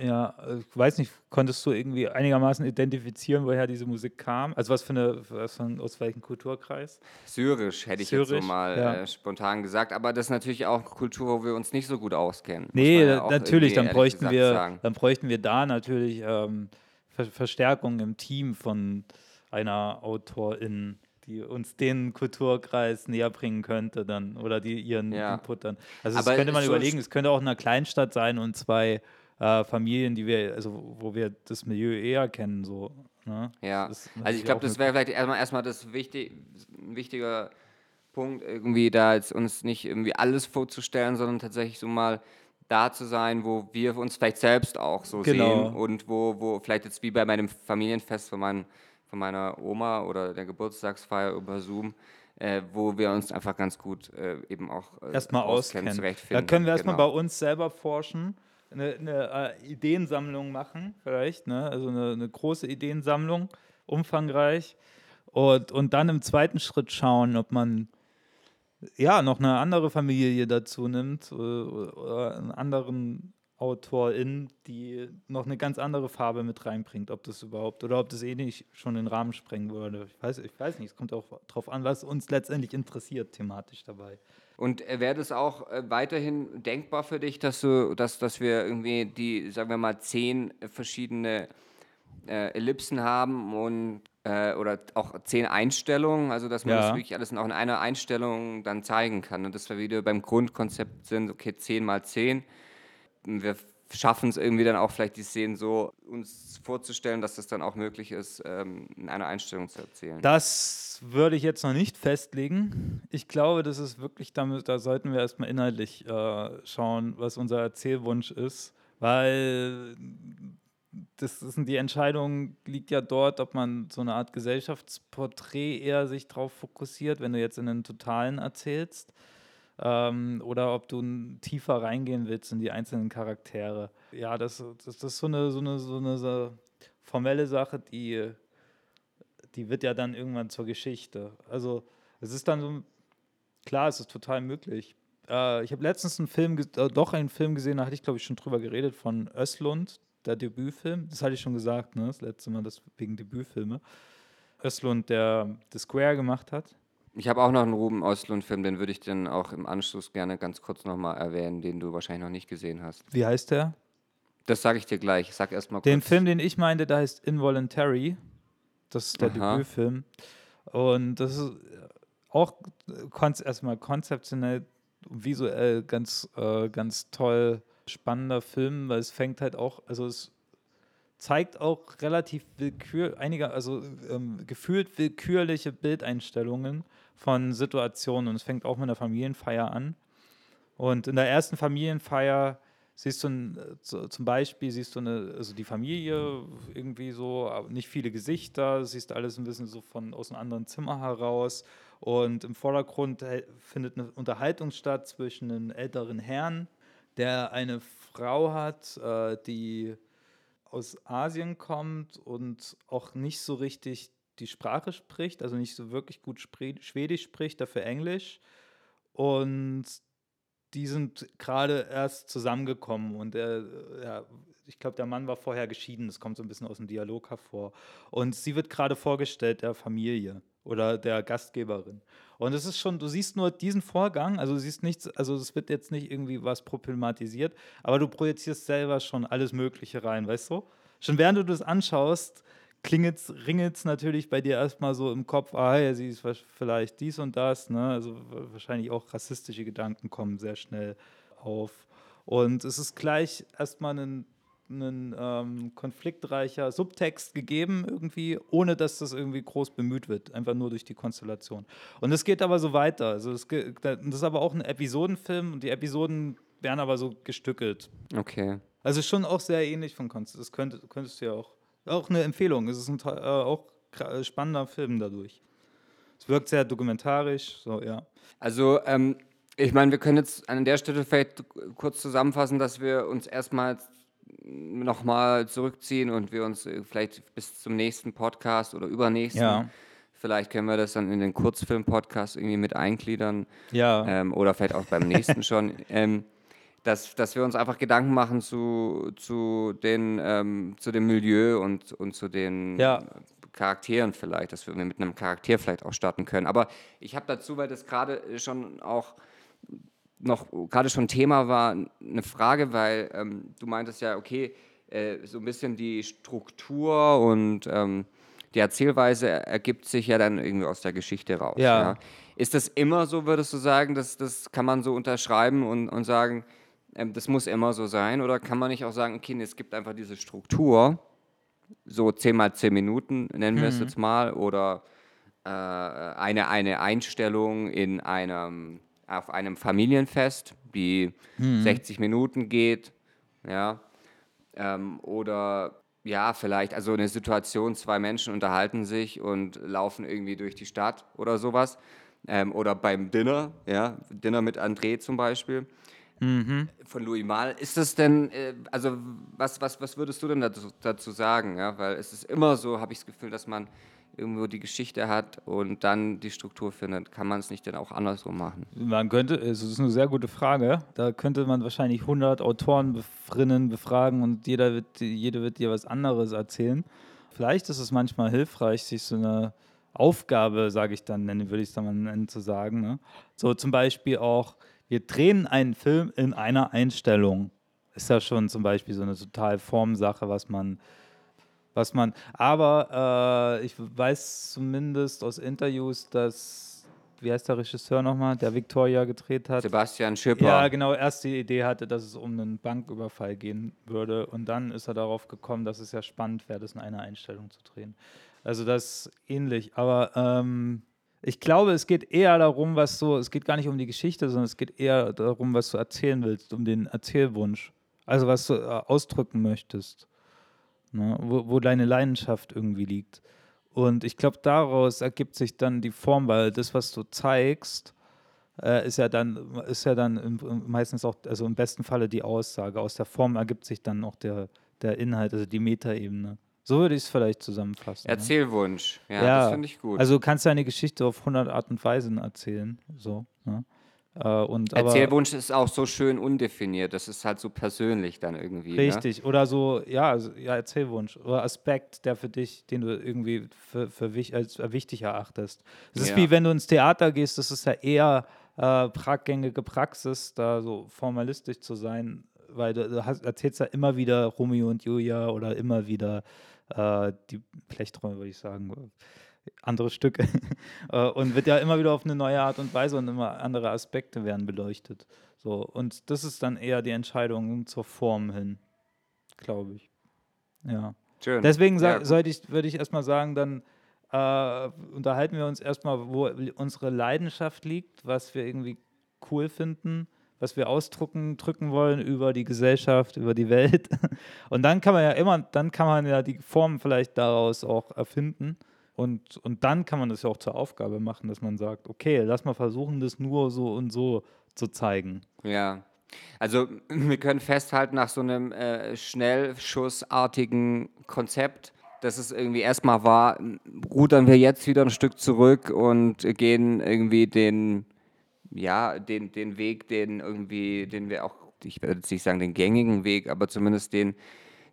B: Ja, äh, ich weiß nicht, konntest du irgendwie einigermaßen identifizieren, woher diese Musik kam? Also was für eine, was für ein, aus welchem Kulturkreis?
C: Syrisch hätte ich jetzt so
B: Syrisch,
C: mal
B: ja.
C: äh, spontan gesagt, aber das ist natürlich auch Kultur, wo wir uns nicht so gut auskennen.
B: Nee,
C: ja
B: natürlich, dann bräuchten, wir,
C: sagen.
B: dann bräuchten wir da natürlich ähm, Ver Verstärkung im Team von einer Autorin, die uns den Kulturkreis näher bringen könnte dann oder die ihren
C: Ja.
B: Input dann. Also
C: Aber
B: das könnte
C: es
B: man überlegen, es könnte auch in einer Kleinstadt sein und zwei äh, Familien, die wir, also wo wir das Milieu eher kennen, so. Ne?
C: Ja, also ich glaube, das wäre vielleicht erstmal, erstmal das wichtig, ein wichtiger Punkt, irgendwie da jetzt uns nicht irgendwie alles vorzustellen, sondern tatsächlich so mal da zu sein, wo wir uns vielleicht selbst auch so
B: Genau.
C: sehen und wo, wo vielleicht jetzt wie bei meinem Familienfest von, mein, von meiner Oma oder der Geburtstagsfeier über Zoom, äh, wo wir uns einfach ganz gut äh, eben auch äh,
B: erstmal auskennen. Da können wir erstmal
C: Genau.
B: bei uns selber forschen, eine, eine äh, Ideensammlung machen, vielleicht, ne? also eine, eine große Ideensammlung, umfangreich. Und, und dann im zweiten Schritt schauen, ob man ja noch eine andere Familie dazu nimmt äh, oder einen anderen Autorin, die noch eine ganz andere Farbe mit reinbringt, ob das überhaupt oder ob das eh nicht schon den Rahmen sprengen würde. Ich weiß, ich weiß nicht, es kommt auch darauf an, was uns letztendlich interessiert thematisch dabei.
C: Und äh, wäre das auch äh, weiterhin denkbar für dich, dass du, dass, dass wir irgendwie die, sagen wir mal, zehn äh, verschiedene äh, Ellipsen haben und äh, oder auch zehn Einstellungen, also dass man
B: Ja.
C: das wirklich alles auch in einer Einstellung dann zeigen kann. Und dass wir wieder beim Grundkonzept sind, okay, 10 mal 10. Wir schaffen es irgendwie dann auch vielleicht die Szenen so uns vorzustellen, dass das dann auch möglich ist, ähm, in einer Einstellung zu erzählen.
B: Das würde ich jetzt noch nicht festlegen. Ich glaube, das ist wirklich damit, da sollten wir erstmal inhaltlich äh, schauen, was unser Erzählwunsch ist, weil das ist, die Entscheidung liegt ja dort, ob man so eine Art Gesellschaftsporträt eher sich drauf fokussiert, wenn du jetzt in den Totalen erzählst, ähm, oder ob du tiefer reingehen willst in die einzelnen Charaktere. Ja, das, das, das ist so eine, so eine, so eine formelle Sache, die die wird ja dann irgendwann zur Geschichte. Also es ist dann so, klar, es ist total möglich. Äh, ich habe letztens einen Film, äh, doch einen Film gesehen, da hatte ich glaube ich schon drüber geredet, von Östlund, der Debütfilm. Das hatte ich schon gesagt, ne? das letzte Mal, das wegen Debütfilme. Östlund, der The Square gemacht hat.
C: Ich habe auch noch einen Ruben Östlund-Film, den würde ich dann auch im Anschluss gerne ganz kurz nochmal erwähnen, den du wahrscheinlich noch nicht gesehen hast.
B: Wie heißt der?
C: Das sage ich dir gleich. Sag erst mal kurz.
B: Den Film, den ich meinte, der heißt Involuntary. Das ist der
C: Aha.
B: Debütfilm. Und das ist auch konz erstmal konzeptionell und visuell ganz, äh, ganz toll spannender Film, weil es fängt halt auch, also es zeigt auch relativ willkür, einige, also ähm, gefühlt willkürliche Bildeinstellungen von Situationen und es fängt auch mit einer Familienfeier an. Und in der ersten Familienfeier siehst du ein, zum Beispiel siehst du eine, also die Familie irgendwie so, nicht viele Gesichter, siehst alles ein bisschen so von aus einem anderen Zimmer heraus und im Vordergrund findet eine Unterhaltung statt zwischen einem älteren Herrn, der eine Frau hat, äh, die aus Asien kommt und auch nicht so richtig die Sprache spricht, also nicht so wirklich gut Schwedisch spricht, dafür Englisch. Und die sind gerade erst zusammengekommen und er, ja, ich glaube, der Mann war vorher geschieden, das kommt so ein bisschen aus dem Dialog hervor. Und sie wird gerade vorgestellt der Familie oder der Gastgeberin. Und es ist schon, du siehst nur diesen Vorgang, also du siehst nichts, also es wird jetzt nicht irgendwie was problematisiert, aber du projizierst selber schon alles Mögliche rein, weißt du? Schon während du das anschaust, klingelt ringelt natürlich bei dir erstmal so im Kopf, ah ja, sie ist vielleicht dies und das, ne? Also wahrscheinlich auch rassistische Gedanken kommen sehr schnell auf. Und es ist gleich erstmal ein ein ähm, konfliktreicher Subtext gegeben, irgendwie, ohne dass das irgendwie groß bemüht wird, einfach nur durch die Konstellation. Und es geht aber so weiter. Also es geht, das ist aber auch ein Episodenfilm und die Episoden werden aber so gestückelt.
C: Okay.
B: Also schon auch sehr ähnlich von Konstantin. Das könnte, könntest du ja auch. Auch eine Empfehlung. Es ist ein äh, auch spannender Film dadurch. Es wirkt sehr dokumentarisch, so ja.
C: Also ähm, ich meine, wir können jetzt an der Stelle vielleicht kurz zusammenfassen, dass wir uns erstmal nochmal zurückziehen und wir uns äh, vielleicht bis zum nächsten Podcast oder übernächsten, ja. vielleicht können wir das dann in den Kurzfilm-Podcast irgendwie mit eingliedern.
B: Ja.
C: Ähm, oder vielleicht auch beim nächsten schon. Ähm, dass, dass wir uns einfach Gedanken machen zu, zu, den, ähm, zu dem Milieu und, und zu den
B: ja.
C: Charakteren vielleicht, dass wir mit einem Charakter vielleicht auch starten können. Aber ich habe dazu, weil das gerade schon auch noch gerade schon Thema war, eine Frage, weil ähm, du meintest ja, okay, äh, so ein bisschen die Struktur und ähm, die Erzählweise ergibt sich ja dann irgendwie aus der Geschichte raus.
B: Ja. ja.
C: Ist das immer so, würdest du sagen, dass, das kann man so unterschreiben und, und sagen, das muss immer so sein? Oder kann man nicht auch sagen, okay, es gibt einfach diese Struktur, so 10 mal 10 Minuten, nennen wir es mhm. jetzt mal, oder äh, eine, eine Einstellung in einem auf einem Familienfest, die mhm. 60 Minuten geht, ja, ähm, oder ja, vielleicht, also eine Situation, zwei Menschen unterhalten sich und laufen irgendwie durch die Stadt oder sowas, ähm, oder beim Dinner, ja, Dinner mit André zum Beispiel. Mhm. Von Louis Mal. Ist das denn, äh, also was, was, was würdest du denn dazu, dazu sagen? Ja? Weil es ist immer so, habe ich das Gefühl, dass man irgendwo die Geschichte hat und dann die Struktur findet, kann man es nicht dann auch andersrum machen?
B: Man könnte, es ist eine sehr gute Frage. Da könnte man wahrscheinlich 100 Autoren befrinnen, befragen und jeder wird, jede wird dir was anderes erzählen. Vielleicht ist es manchmal hilfreich, sich so eine Aufgabe, sage ich dann, würde ich es dann mal nennen, zu sagen. Ne? So zum Beispiel auch, wir drehen einen Film in einer Einstellung. Ist ja schon zum Beispiel so eine total Formsache, was man was man, aber äh, ich weiß zumindest aus Interviews, dass, wie heißt der Regisseur nochmal, der Victoria gedreht hat?
C: Sebastian Schipper.
B: Ja, genau, erst die Idee hatte, dass es um einen Banküberfall gehen würde und dann ist er darauf gekommen, dass es ja spannend wäre, das in einer Einstellung zu drehen. Also das ist ähnlich, aber ähm, ich glaube, es geht eher darum, was so, es geht gar nicht um die Geschichte, sondern es geht eher darum, was du erzählen willst, um den Erzählwunsch. Also was du äh, ausdrücken möchtest ne? wo, wo deine Leidenschaft irgendwie liegt. Und ich glaube, daraus ergibt sich dann die Form, weil das, was du zeigst, äh, ist ja dann, ist ja dann im, meistens auch, also im besten Falle die Aussage. Aus der Form ergibt sich dann auch der, der Inhalt, also die Metaebene. So würde ich es vielleicht zusammenfassen.
C: Ne? Erzählwunsch, ja, ja, das finde ich gut.
B: Also du kannst deine Geschichte auf 100 Art und Weisen erzählen, so. Ne?
C: Äh, und, Erzählwunsch ist auch so schön undefiniert. Das ist halt so persönlich dann irgendwie.
B: Ne? Richtig. Ne? Oder so, ja, ja, Erzählwunsch. Oder Aspekt, der für dich, den du irgendwie für, für wich, als wichtig erachtest. Es ist ja. wie wenn du ins Theater gehst, das ist ja eher äh, praggängige Praxis, da so formalistisch zu sein, weil du, du hast, erzählst ja immer wieder Romeo und Julia oder immer wieder äh, die Plechträume, würde ich sagen andere Stücke. Äh, und wird ja immer wieder auf eine neue Art und Weise und immer andere Aspekte werden beleuchtet. So, und das ist dann eher die Entscheidung zur Form hin, glaube ich. Ja.
C: Schön.
B: Deswegen
C: Ja,
B: sollte ich, würde ich erstmal sagen, dann äh, unterhalten wir uns erstmal, wo unsere Leidenschaft liegt, was wir irgendwie cool finden, was wir ausdrucken, drücken wollen über die Gesellschaft, über die Welt. Und dann kann man ja immer, dann kann man ja die Form vielleicht daraus auch erfinden. Und, und dann kann man das ja auch zur Aufgabe machen, dass man sagt, okay, lass mal versuchen, das nur so und so zu zeigen.
C: Ja. Also wir können festhalten, nach so einem äh, schnellschussartigen Konzept, dass es irgendwie erstmal war, rudern wir jetzt wieder ein Stück zurück und gehen irgendwie den, ja, den, den Weg, den irgendwie, den wir auch, ich werde jetzt nicht sagen den gängigen Weg, aber zumindest den,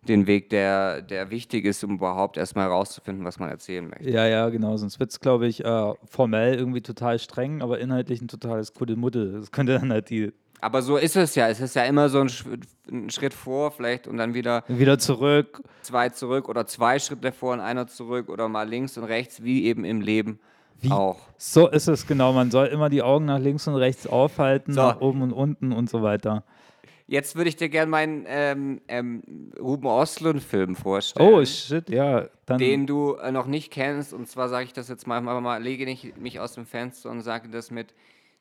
C: den Weg, der, der wichtig ist, um überhaupt erstmal herauszufinden, was man erzählen möchte.
B: Ja, ja, genau. Sonst wird es, glaube ich, äh, formell irgendwie total streng, aber inhaltlich ein totales Kuddelmuddel. Das könnte dann halt die
C: Aber so ist es ja. Es ist ja immer so ein, Sch- ein Schritt vor, vielleicht und dann wieder
B: wieder zurück.
C: zwei zurück oder zwei Schritte vor und einer zurück oder mal links und rechts, wie eben im Leben auch.
B: So ist es genau. Man soll immer die Augen nach links und rechts aufhalten,
C: So.
B: nach oben und unten und so weiter.
C: Jetzt würde ich dir gerne meinen ähm, ähm, Ruben Ostlund-Film vorstellen.
B: Oh, shit, ja.
C: Den du äh, noch nicht kennst. Und zwar sage ich das jetzt mal, mal, mal lege ich mich aus dem Fenster und sage das mit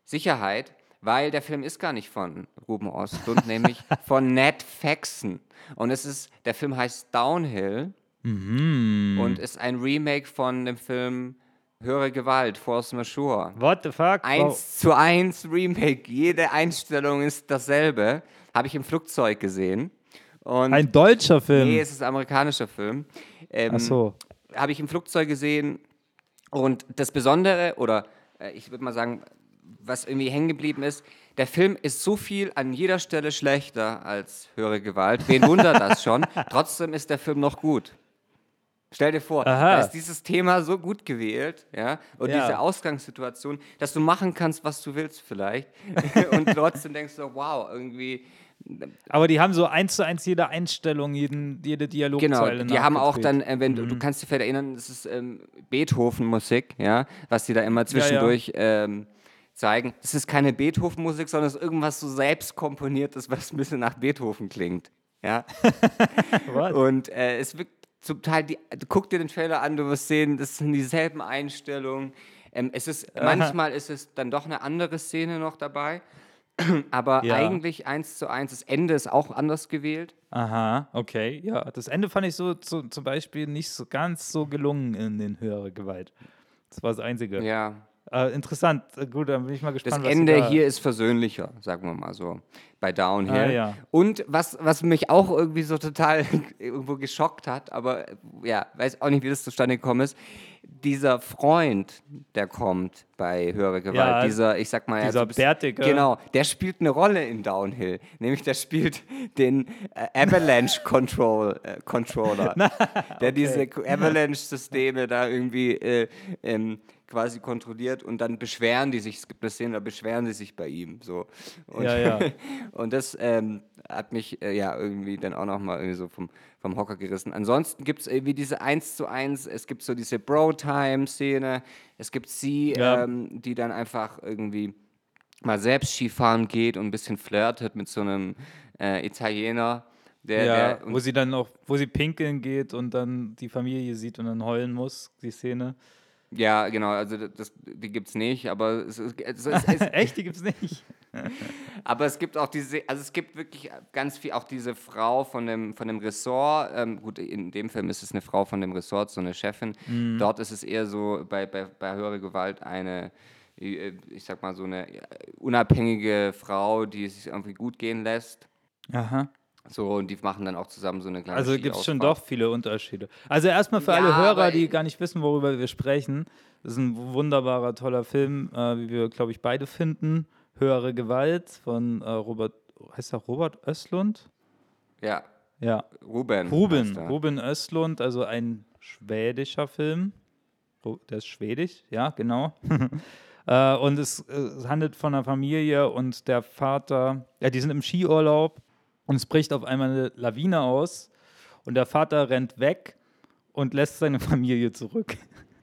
C: Sicherheit, weil der Film ist gar nicht von Ruben Ostlund, nämlich von Ned Faxon. Und es ist, der Film heißt Downhill
B: Mhm.
C: und ist ein Remake von dem Film Höhere Gewalt, Force Majeure.
B: What the fuck?
C: Eins zu eins Remake, jede Einstellung ist dasselbe. Habe ich im Flugzeug gesehen. Und
B: Ein deutscher Film.
C: nee, es ist ein amerikanischer Film. Ähm,
B: Ach so.
C: habe ich im Flugzeug gesehen. Und das Besondere, oder äh, ich würde mal sagen, was irgendwie hängen geblieben ist, der Film ist so viel an jeder Stelle schlechter als höhere Gewalt. Wen wundert das schon? Trotzdem ist der Film noch gut. Stell dir vor,
B: Aha.
C: da ist dieses Thema so gut gewählt, ja, und
B: Ja.
C: diese Ausgangssituation, dass du machen kannst, was du willst vielleicht, und trotzdem denkst du, wow, irgendwie,
B: Aber die haben so eins zu eins jede Einstellung, jeden, jede
C: Genau,
B: Dialogzeile
C: die haben auch dann, äh, wenn du,
B: Mhm.
C: du kannst dich vielleicht erinnern, das ist ähm, Beethoven-Musik, ja, was die da immer zwischendurch Ähm, zeigen. Es ist keine Beethoven-Musik, sondern es ist irgendwas so selbst komponiertes, was ein bisschen nach Beethoven klingt, ja. Und äh, es wird zum Teil, die, guck dir den Trailer an, du wirst sehen, das sind dieselben Einstellungen. Ähm, es ist, manchmal ist es dann doch eine andere Szene noch dabei, aber
B: Ja.
C: eigentlich eins zu eins. Das Ende ist auch anders gewählt.
B: Aha, okay. Ja, das Ende fand ich so, so zum Beispiel nicht so ganz so gelungen in den höhere Gewalt. Das war das Einzige.
C: Ja.
B: Äh, interessant. Äh, Gut, dann bin ich mal
C: Das
B: gespannt. was sie
C: Ende
B: da-
C: hier ist versöhnlicher, sagen wir mal so, bei Downhill.
B: Ah, ja.
C: Und was, was mich auch irgendwie so total irgendwo geschockt hat, aber äh, ja, weiß auch nicht, wie das zustande gekommen ist, dieser Freund, der kommt bei Höhere Gewalt,
B: Ja,
C: dieser, ich sag mal,
B: dieser
C: so bisschen-
B: Bärtige.
C: Genau, der spielt eine Rolle in Downhill, nämlich der spielt den äh, Avalanche Control, äh, Controller, der diese Avalanche-Systeme da irgendwie äh, ähm, quasi kontrolliert und dann beschweren die sich, es gibt eine Szene, da beschweren sie sich bei ihm. So. Und,
B: Ja, ja.
C: und das ähm, hat mich äh, ja irgendwie dann auch nochmal irgendwie so vom, vom Hocker gerissen. Ansonsten gibt es irgendwie diese 1 zu 1, es gibt so diese Bro-Time-Szene, es gibt sie,
B: Ja.
C: ähm, die dann einfach irgendwie mal selbst Skifahren geht und ein bisschen flirtet mit so einem äh, Italiener. Der,
B: ja,
C: der,
B: wo sie dann auch, wo sie pinkeln geht und dann die Familie sieht und dann heulen muss, die Szene.
C: Ja, genau, also das, die gibt es nicht, aber es, ist- es, es, es,
B: Echt, die gibt's nicht.
C: aber es gibt auch diese, also es gibt wirklich ganz viel, auch diese Frau von dem, von dem Ressort, ähm, gut, in dem Film ist es eine Frau von dem Ressort, so eine Chefin, dort ist es eher so, bei, bei, bei höherer Gewalt eine, äh, ich sag mal so eine äh, unabhängige Frau, die es sich irgendwie gut gehen lässt,
B: Aha.
C: So, und die machen dann auch zusammen so eine kleine
B: Also gibt es schon doch viele Unterschiede. Also erstmal für
C: Ja,
B: alle Hörer, die gar nicht wissen, worüber wir sprechen. Das ist ein wunderbarer, toller Film, äh, wie wir, glaube ich, beide finden. Höhere Gewalt von äh, Robert, heißt er Robert Östlund?
C: Ja,
B: Ja,
C: Ruben.
B: Ruben. Ruben Östlund, also ein schwedischer Film. Der ist schwedisch, ja, genau. äh, und es, es handelt von einer Familie und der Vater, ja, die sind im Skiurlaub und es bricht auf einmal eine Lawine aus und der Vater rennt weg und lässt seine Familie zurück.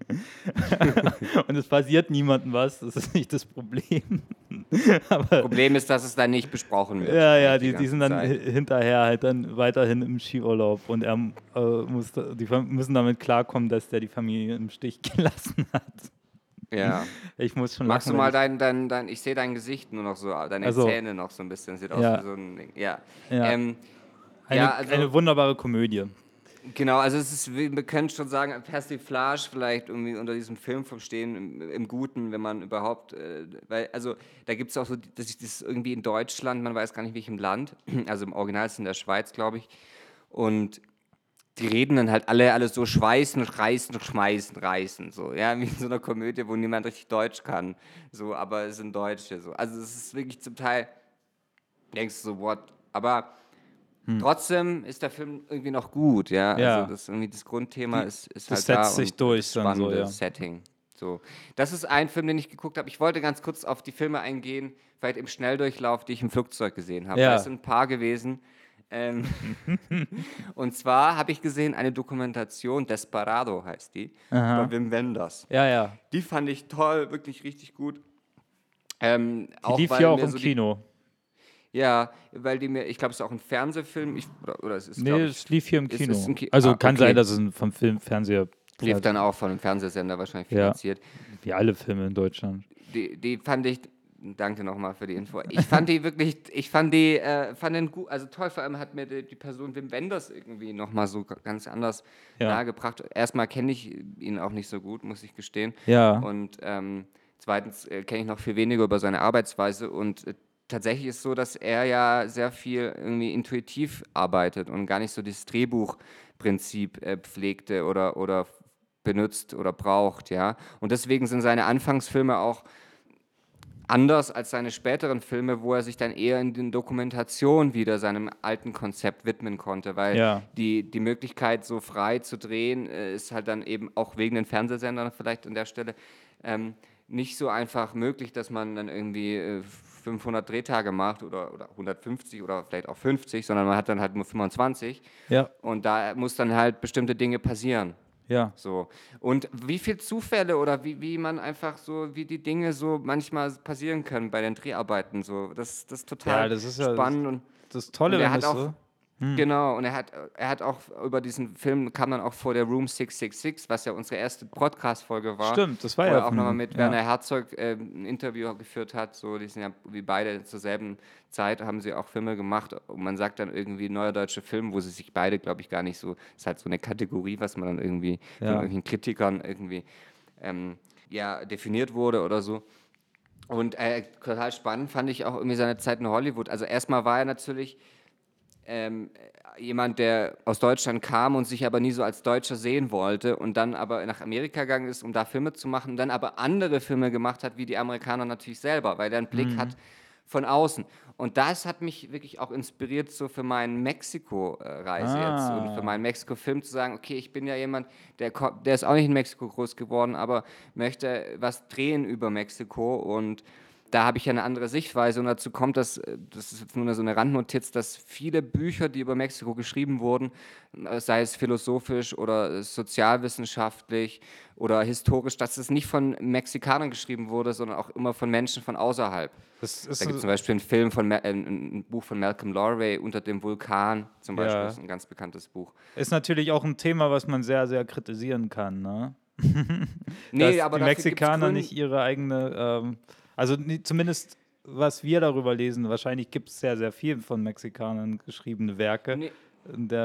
B: und es passiert niemandem was, das ist nicht das Problem.
C: Aber Problem ist, dass es dann nicht besprochen wird.
B: Ja, ja, die, die, die sind dann Zeit. hinterher halt dann weiterhin im Skiurlaub und er äh, muss, die müssen damit klarkommen, dass der die Familie im Stich gelassen hat.
C: Ja.
B: Ich muss schon
C: Magst lachen, du mal dein, dein, dein, ich sehe dein Gesicht nur noch so, deine also, Zähne noch so ein bisschen, sieht aus ja. wie so ein Ding. Ja.
B: ja. Ähm, eine, ja also, eine wunderbare Komödie.
C: Genau, also es ist, wir können schon sagen, Persiflage vielleicht irgendwie unter diesem Film verstehen, im, im Guten, wenn man überhaupt, äh, weil, also da gibt es auch so, dass ich das irgendwie in Deutschland, man weiß gar nicht welchem Land, also im Original ist es in der Schweiz, glaube ich, und die reden dann halt alle, alle so schweißen, reißen, schmeißen, reißen, so, ja, wie in so einer Komödie, wo niemand richtig Deutsch kann, so, aber es sind Deutsche, so. Also es ist wirklich zum Teil, denkst du so, what, aber hm. Trotzdem ist der Film irgendwie noch gut, ja.
B: ja.
C: Also das, irgendwie das Grundthema ist, ist
B: das
C: halt
B: setzt da sich durch,
C: spannende
B: so, ja.
C: Setting. So. Das ist ein Film, den ich geguckt habe. Ich wollte ganz kurz auf die Filme eingehen, vielleicht im Schnelldurchlauf, die ich im Flugzeug gesehen habe.
B: Ja.
C: Es sind ein paar gewesen. Ähm und zwar habe ich gesehen eine Dokumentation, Desperado heißt die, Aha. über Wim Wenders.
B: Ja, ja.
C: Die fand ich toll, wirklich richtig gut. Ähm,
B: die lief ja auch im so Kino.
C: Ja, weil die mir, ich glaube, es ist auch ein Fernsehfilm. Ich, oder, oder es ist,
B: nee,
C: ich,
B: es lief hier im Kino. Ki also ah, kann okay. sein, dass es vom Film, Fernseher.
C: Lief dann auch von einem Fernsehsender wahrscheinlich finanziert.
B: Ja, wie alle Filme in Deutschland.
C: Die, die fand ich, danke nochmal für die Info. Ich fand die wirklich, ich fand die, äh, fand den gut, also toll, vor allem hat mir die, die Person Wim Wenders irgendwie nochmal so ganz anders ja. nahegebracht. Erstmal kenne ich ihn auch nicht so gut, muss ich gestehen.
B: Ja.
C: Und ähm, zweitens äh, kenne ich noch viel weniger über seine Arbeitsweise und äh, tatsächlich ist es so, dass er ja sehr viel irgendwie intuitiv arbeitet und gar nicht so das Drehbuchprinzip äh, pflegte oder, oder benutzt oder braucht, ja. Und deswegen sind seine Anfangsfilme auch anders als seine späteren Filme, wo er sich dann eher in den Dokumentationen wieder seinem alten Konzept widmen konnte, weil
B: ja.
C: die, die Möglichkeit, so frei zu drehen, äh, ist halt dann eben auch wegen den Fernsehsendern vielleicht an der Stelle ähm, nicht so einfach möglich, dass man dann irgendwie äh, 500 Drehtage macht oder, oder 150 oder vielleicht auch 50, sondern man hat dann halt nur 25.
B: Ja.
C: Und da muss dann halt bestimmte Dinge passieren.
B: Ja.
C: So. Und wie viele Zufälle oder wie, wie man einfach so, wie die Dinge so manchmal passieren können bei den Dreharbeiten. So. Das, das ist total
B: ja, das ist
C: spannend.
B: Ja,
C: das, und
B: das Tolle,
C: und
B: wenn
C: hat auch,
B: so
C: hm. Genau, und er hat, er hat auch über diesen Film, kam dann auch vor der Room 666, was ja unsere erste Podcast-Folge war.
B: Stimmt, das war
C: wo
B: ja.
C: er auch nochmal mit ja. Werner Herzog äh, ein Interview geführt hat. So, die sind ja wie beide zur selben Zeit, haben sie auch Filme gemacht. Und man sagt dann irgendwie neuer deutscher Film, wo sie sich beide, glaube ich, gar nicht so, ist halt so eine Kategorie, was man dann irgendwie ja. von irgendwelchen Kritikern irgendwie ähm, ja, definiert wurde oder so. Und äh, total spannend fand ich auch irgendwie seine Zeit in Hollywood. Also erstmal war er natürlich ähm, jemand, der aus Deutschland kam und sich aber nie so als Deutscher sehen wollte und dann aber nach Amerika gegangen ist, um da Filme zu machen, dann aber andere Filme gemacht hat, wie die Amerikaner natürlich selber, weil der einen Blick mhm. hat von außen. Und das hat mich wirklich auch inspiriert, so für meinen Mexiko-Reise ah. jetzt und für meinen Mexiko-Film zu sagen, okay, ich bin ja jemand, der, der ist auch nicht in Mexiko groß geworden, aber möchte was drehen über Mexiko und da habe ich ja eine andere Sichtweise und dazu kommt, dass, äh, das ist jetzt nur so eine Randnotiz, dass viele Bücher, die über Mexiko geschrieben wurden, äh, sei es philosophisch oder sozialwissenschaftlich oder historisch, dass es nicht von Mexikanern geschrieben wurde, sondern auch immer von Menschen von außerhalb. da gibt es zum Beispiel einen Film von äh, ein Buch von Malcolm Lowry unter dem Vulkan, zum Beispiel, ja. das ist ein ganz bekanntes Buch.
B: Ist natürlich auch ein Thema, was man sehr, sehr kritisieren kann, ne?
C: nee, Dass aber
B: die Mexikaner nicht ihre eigene ähm, also zumindest, was wir darüber lesen, wahrscheinlich gibt es sehr, sehr viel von Mexikanern geschriebene Werke.
C: Nee,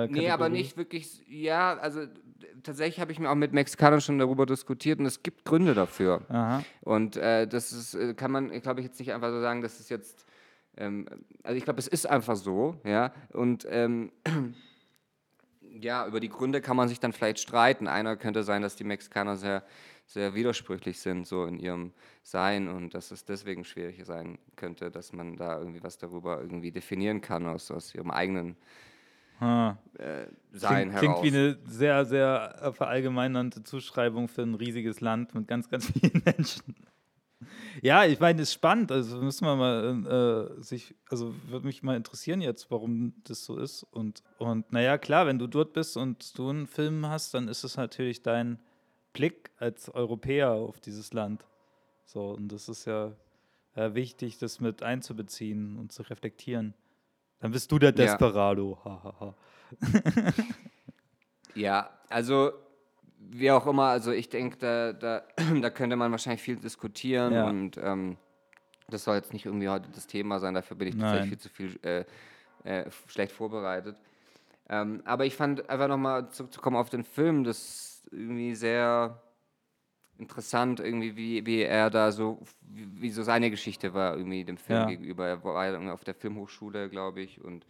C: nee aber nicht wirklich, ja, also tatsächlich habe ich mir auch mit Mexikanern schon darüber diskutiert und es gibt Gründe dafür.
B: Aha.
C: Und äh, das ist, äh, kann man, glaube ich, jetzt nicht einfach so sagen, dass es jetzt, ähm, also ich glaube, es ist einfach so, ja, und ähm, ja, über die Gründe kann man sich dann vielleicht streiten. Einer könnte sein, dass die Mexikaner sehr sehr widersprüchlich sind, so in ihrem Sein und dass es deswegen schwierig sein könnte, dass man da irgendwie was darüber irgendwie definieren kann aus, aus ihrem eigenen
B: äh,
C: Sein
B: klingt, heraus. Klingt wie eine sehr, sehr verallgemeinernde Zuschreibung für ein riesiges Land mit ganz, ganz vielen Menschen. Ja, ich meine, es ist spannend. Also müssen wir mal äh, sich, also würde mich mal interessieren jetzt, warum das so ist. Und, und naja, klar, wenn du dort bist und du einen Film hast, dann ist es natürlich dein Blick als Europäer auf dieses Land. So, und das ist ja äh, wichtig, das mit einzubeziehen und zu reflektieren. Dann bist du der
C: Ja.
B: Desperado. Ha, ha, ha.
C: Ja, also wie auch immer, also ich denke, da, da, da könnte man wahrscheinlich viel diskutieren
B: Ja.
C: und ähm, das soll jetzt nicht irgendwie heute das Thema sein, dafür bin ich tatsächlich viel zu viel äh, äh, schlecht vorbereitet. Ähm, aber ich fand einfach nochmal zurückzukommen auf den Film, das irgendwie sehr interessant, irgendwie, wie, wie er da so, wie, wie so seine Geschichte war, irgendwie dem Film
B: Ja.
C: gegenüber. Er war irgendwie auf der Filmhochschule, glaube ich, und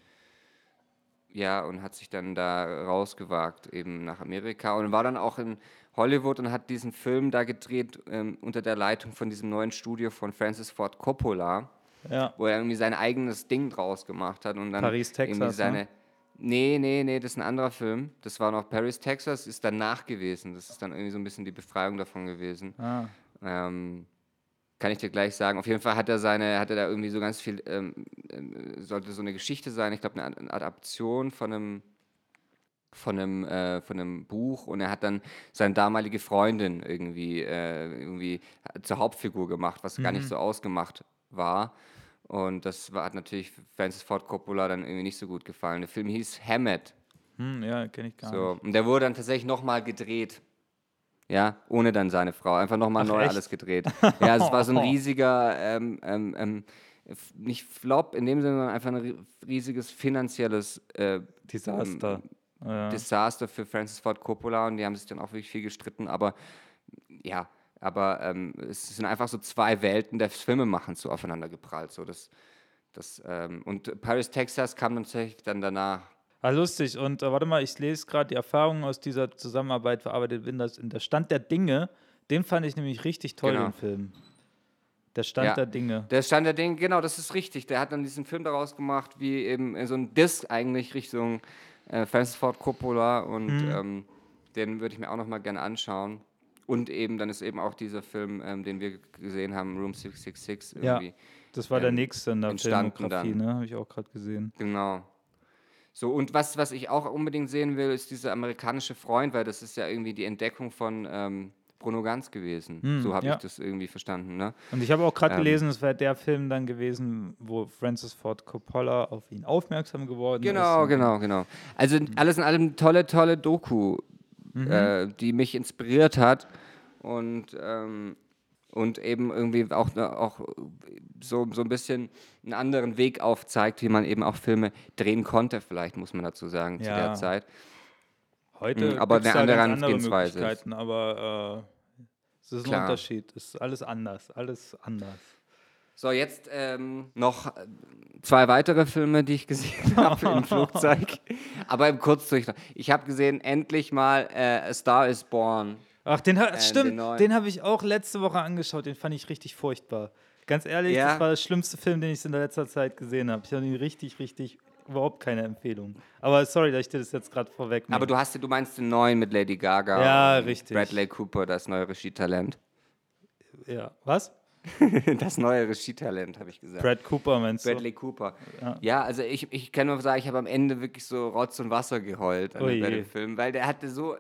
C: ja, und hat sich dann da rausgewagt, eben nach Amerika und war dann auch in Hollywood und hat diesen Film da gedreht ähm, unter der Leitung von diesem neuen Studio von Francis Ford Coppola,
B: Ja.
C: wo er irgendwie sein eigenes Ding draus gemacht hat und dann
B: Paris,
C: irgendwie
B: Texas,
C: seine.
B: ne?
C: Nee, nee, nee, das ist ein anderer Film. Das war noch Paris, Texas, ist danach gewesen. Das ist dann irgendwie so ein bisschen die Befreiung davon gewesen.
B: Ah.
C: Ähm, kann ich dir gleich sagen. Auf jeden Fall hat er seine, hat er da irgendwie so ganz viel, ähm, ähm, sollte so eine Geschichte sein, ich glaube eine, Ad- eine Adaption von einem, von einem, äh, von einem Buch und er hat dann seine damalige Freundin irgendwie, äh, irgendwie zur Hauptfigur gemacht, was gar nicht so ausgemacht war. Und das war, hat natürlich Francis Ford Coppola dann irgendwie nicht so gut gefallen. Der Film hieß Hammett.
B: Hm, ja, kenne ich gar nicht.
C: So, und der wurde dann tatsächlich nochmal gedreht. Ja, ohne dann seine Frau. Einfach nochmal neu
B: echt?
C: alles gedreht. Ja, es war so ein riesiger, ähm, ähm, ähm, nicht Flop in dem Sinne, sondern einfach ein ri- riesiges finanzielles äh,
B: Desaster. ja.
C: Desaster für Francis Ford Coppola und die haben sich dann auch wirklich viel gestritten, aber ja, aber ähm, es sind einfach so zwei Welten des Filmemachens so aufeinander geprallt. So das, das, ähm, und Paris, Texas kam dann tatsächlich dann danach.
B: Ah, lustig. Und äh, warte mal, ich lese gerade die Erfahrungen aus dieser Zusammenarbeit verarbeitet in, das, in der Stand der Dinge. Den fand ich nämlich richtig toll,
C: Genau.
B: den Film. Der Stand
C: Ja.
B: der Dinge.
C: Der Stand der Dinge, genau, das ist richtig. Der hat dann diesen Film daraus gemacht, wie eben äh, so ein Diss eigentlich Richtung äh, Francis Ford Coppola und
B: Mhm.
C: ähm, den würde ich mir auch noch mal gerne anschauen. Und eben, dann ist eben auch dieser Film, ähm, den wir gesehen haben, Room 666
B: Ja.
C: irgendwie.
B: Das war der
C: ähm,
B: nächste in der Filmografie, ne? Habe ich auch gerade gesehen.
C: Genau. So, und was, was ich auch unbedingt sehen will, ist dieser amerikanische Freund, weil das ist ja irgendwie die Entdeckung von ähm, Bruno Ganz gewesen.
B: Hm,
C: so habe
B: ja.
C: ich das irgendwie verstanden, ne?
B: Und ich habe auch gerade
C: Ähm.
B: gelesen, es wäre der Film dann gewesen, wo Francis Ford Coppola auf ihn aufmerksam geworden ist.
C: Genau, genau, genau. Also alles in allem tolle, tolle Doku, äh, die mich inspiriert hat und, ähm, und eben irgendwie auch, ne, auch so, so ein bisschen einen anderen Weg aufzeigt, wie man eben auch Filme drehen konnte, vielleicht muss man dazu sagen, zu
B: Ja.
C: der Zeit.
B: Heute
C: Mhm, aber eine andere Herangehensweise.
B: Möglichkeiten, aber äh, es ist ein
C: Klar.
B: Unterschied. Es ist alles anders, alles anders.
C: So, jetzt ähm, noch äh, zwei weitere Filme, die ich gesehen habe im Flugzeug, aber im Kurzdurchlauf. Ich habe gesehen, endlich mal äh, A Star is Born.
B: Ach, den ha-
C: den
B: stimmt,
C: neuen.
B: den habe ich auch letzte Woche angeschaut, den fand ich richtig furchtbar. Ganz ehrlich,
C: Ja?
B: das war der schlimmste Film, den ich in der letzter Zeit gesehen habe. Ich habe ihn richtig, richtig, überhaupt keine Empfehlung. Aber sorry, dass ich dir das jetzt gerade vorwegnehme.
C: Aber du hast, du meinst den neuen mit Lady Gaga.
B: Ja, richtig.
C: Bradley Cooper, das neue Regietalent.
B: ja, was?
C: das neue Regietalent, habe ich gesagt.
B: Brad Cooper meinst du?
C: Bradley Cooper. Ja, also ich, ich kann nur sagen, ich habe am Ende wirklich so Rotz und Wasser geheult an, bei dem Film, weil der hatte so.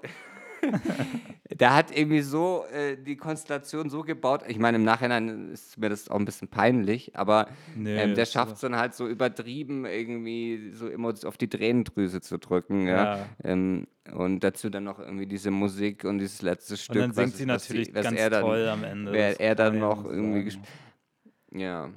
C: Der hat irgendwie so äh, die Konstellation so gebaut. Ich meine, im Nachhinein ist mir das auch ein bisschen peinlich, aber
B: Nee,
C: ähm, der schafft es dann halt so übertrieben, irgendwie so immer auf die Tränendrüse zu drücken. Ja.
B: Ja.
C: Ähm, und dazu dann noch irgendwie diese Musik und dieses letzte Stück.
B: Und dann singt
C: was-
B: sie
C: was
B: natürlich
C: was
B: ganz
C: er dann,
B: toll am Ende.
C: wer er dann
B: ja
C: noch irgendwie
B: sagen.
C: Ja.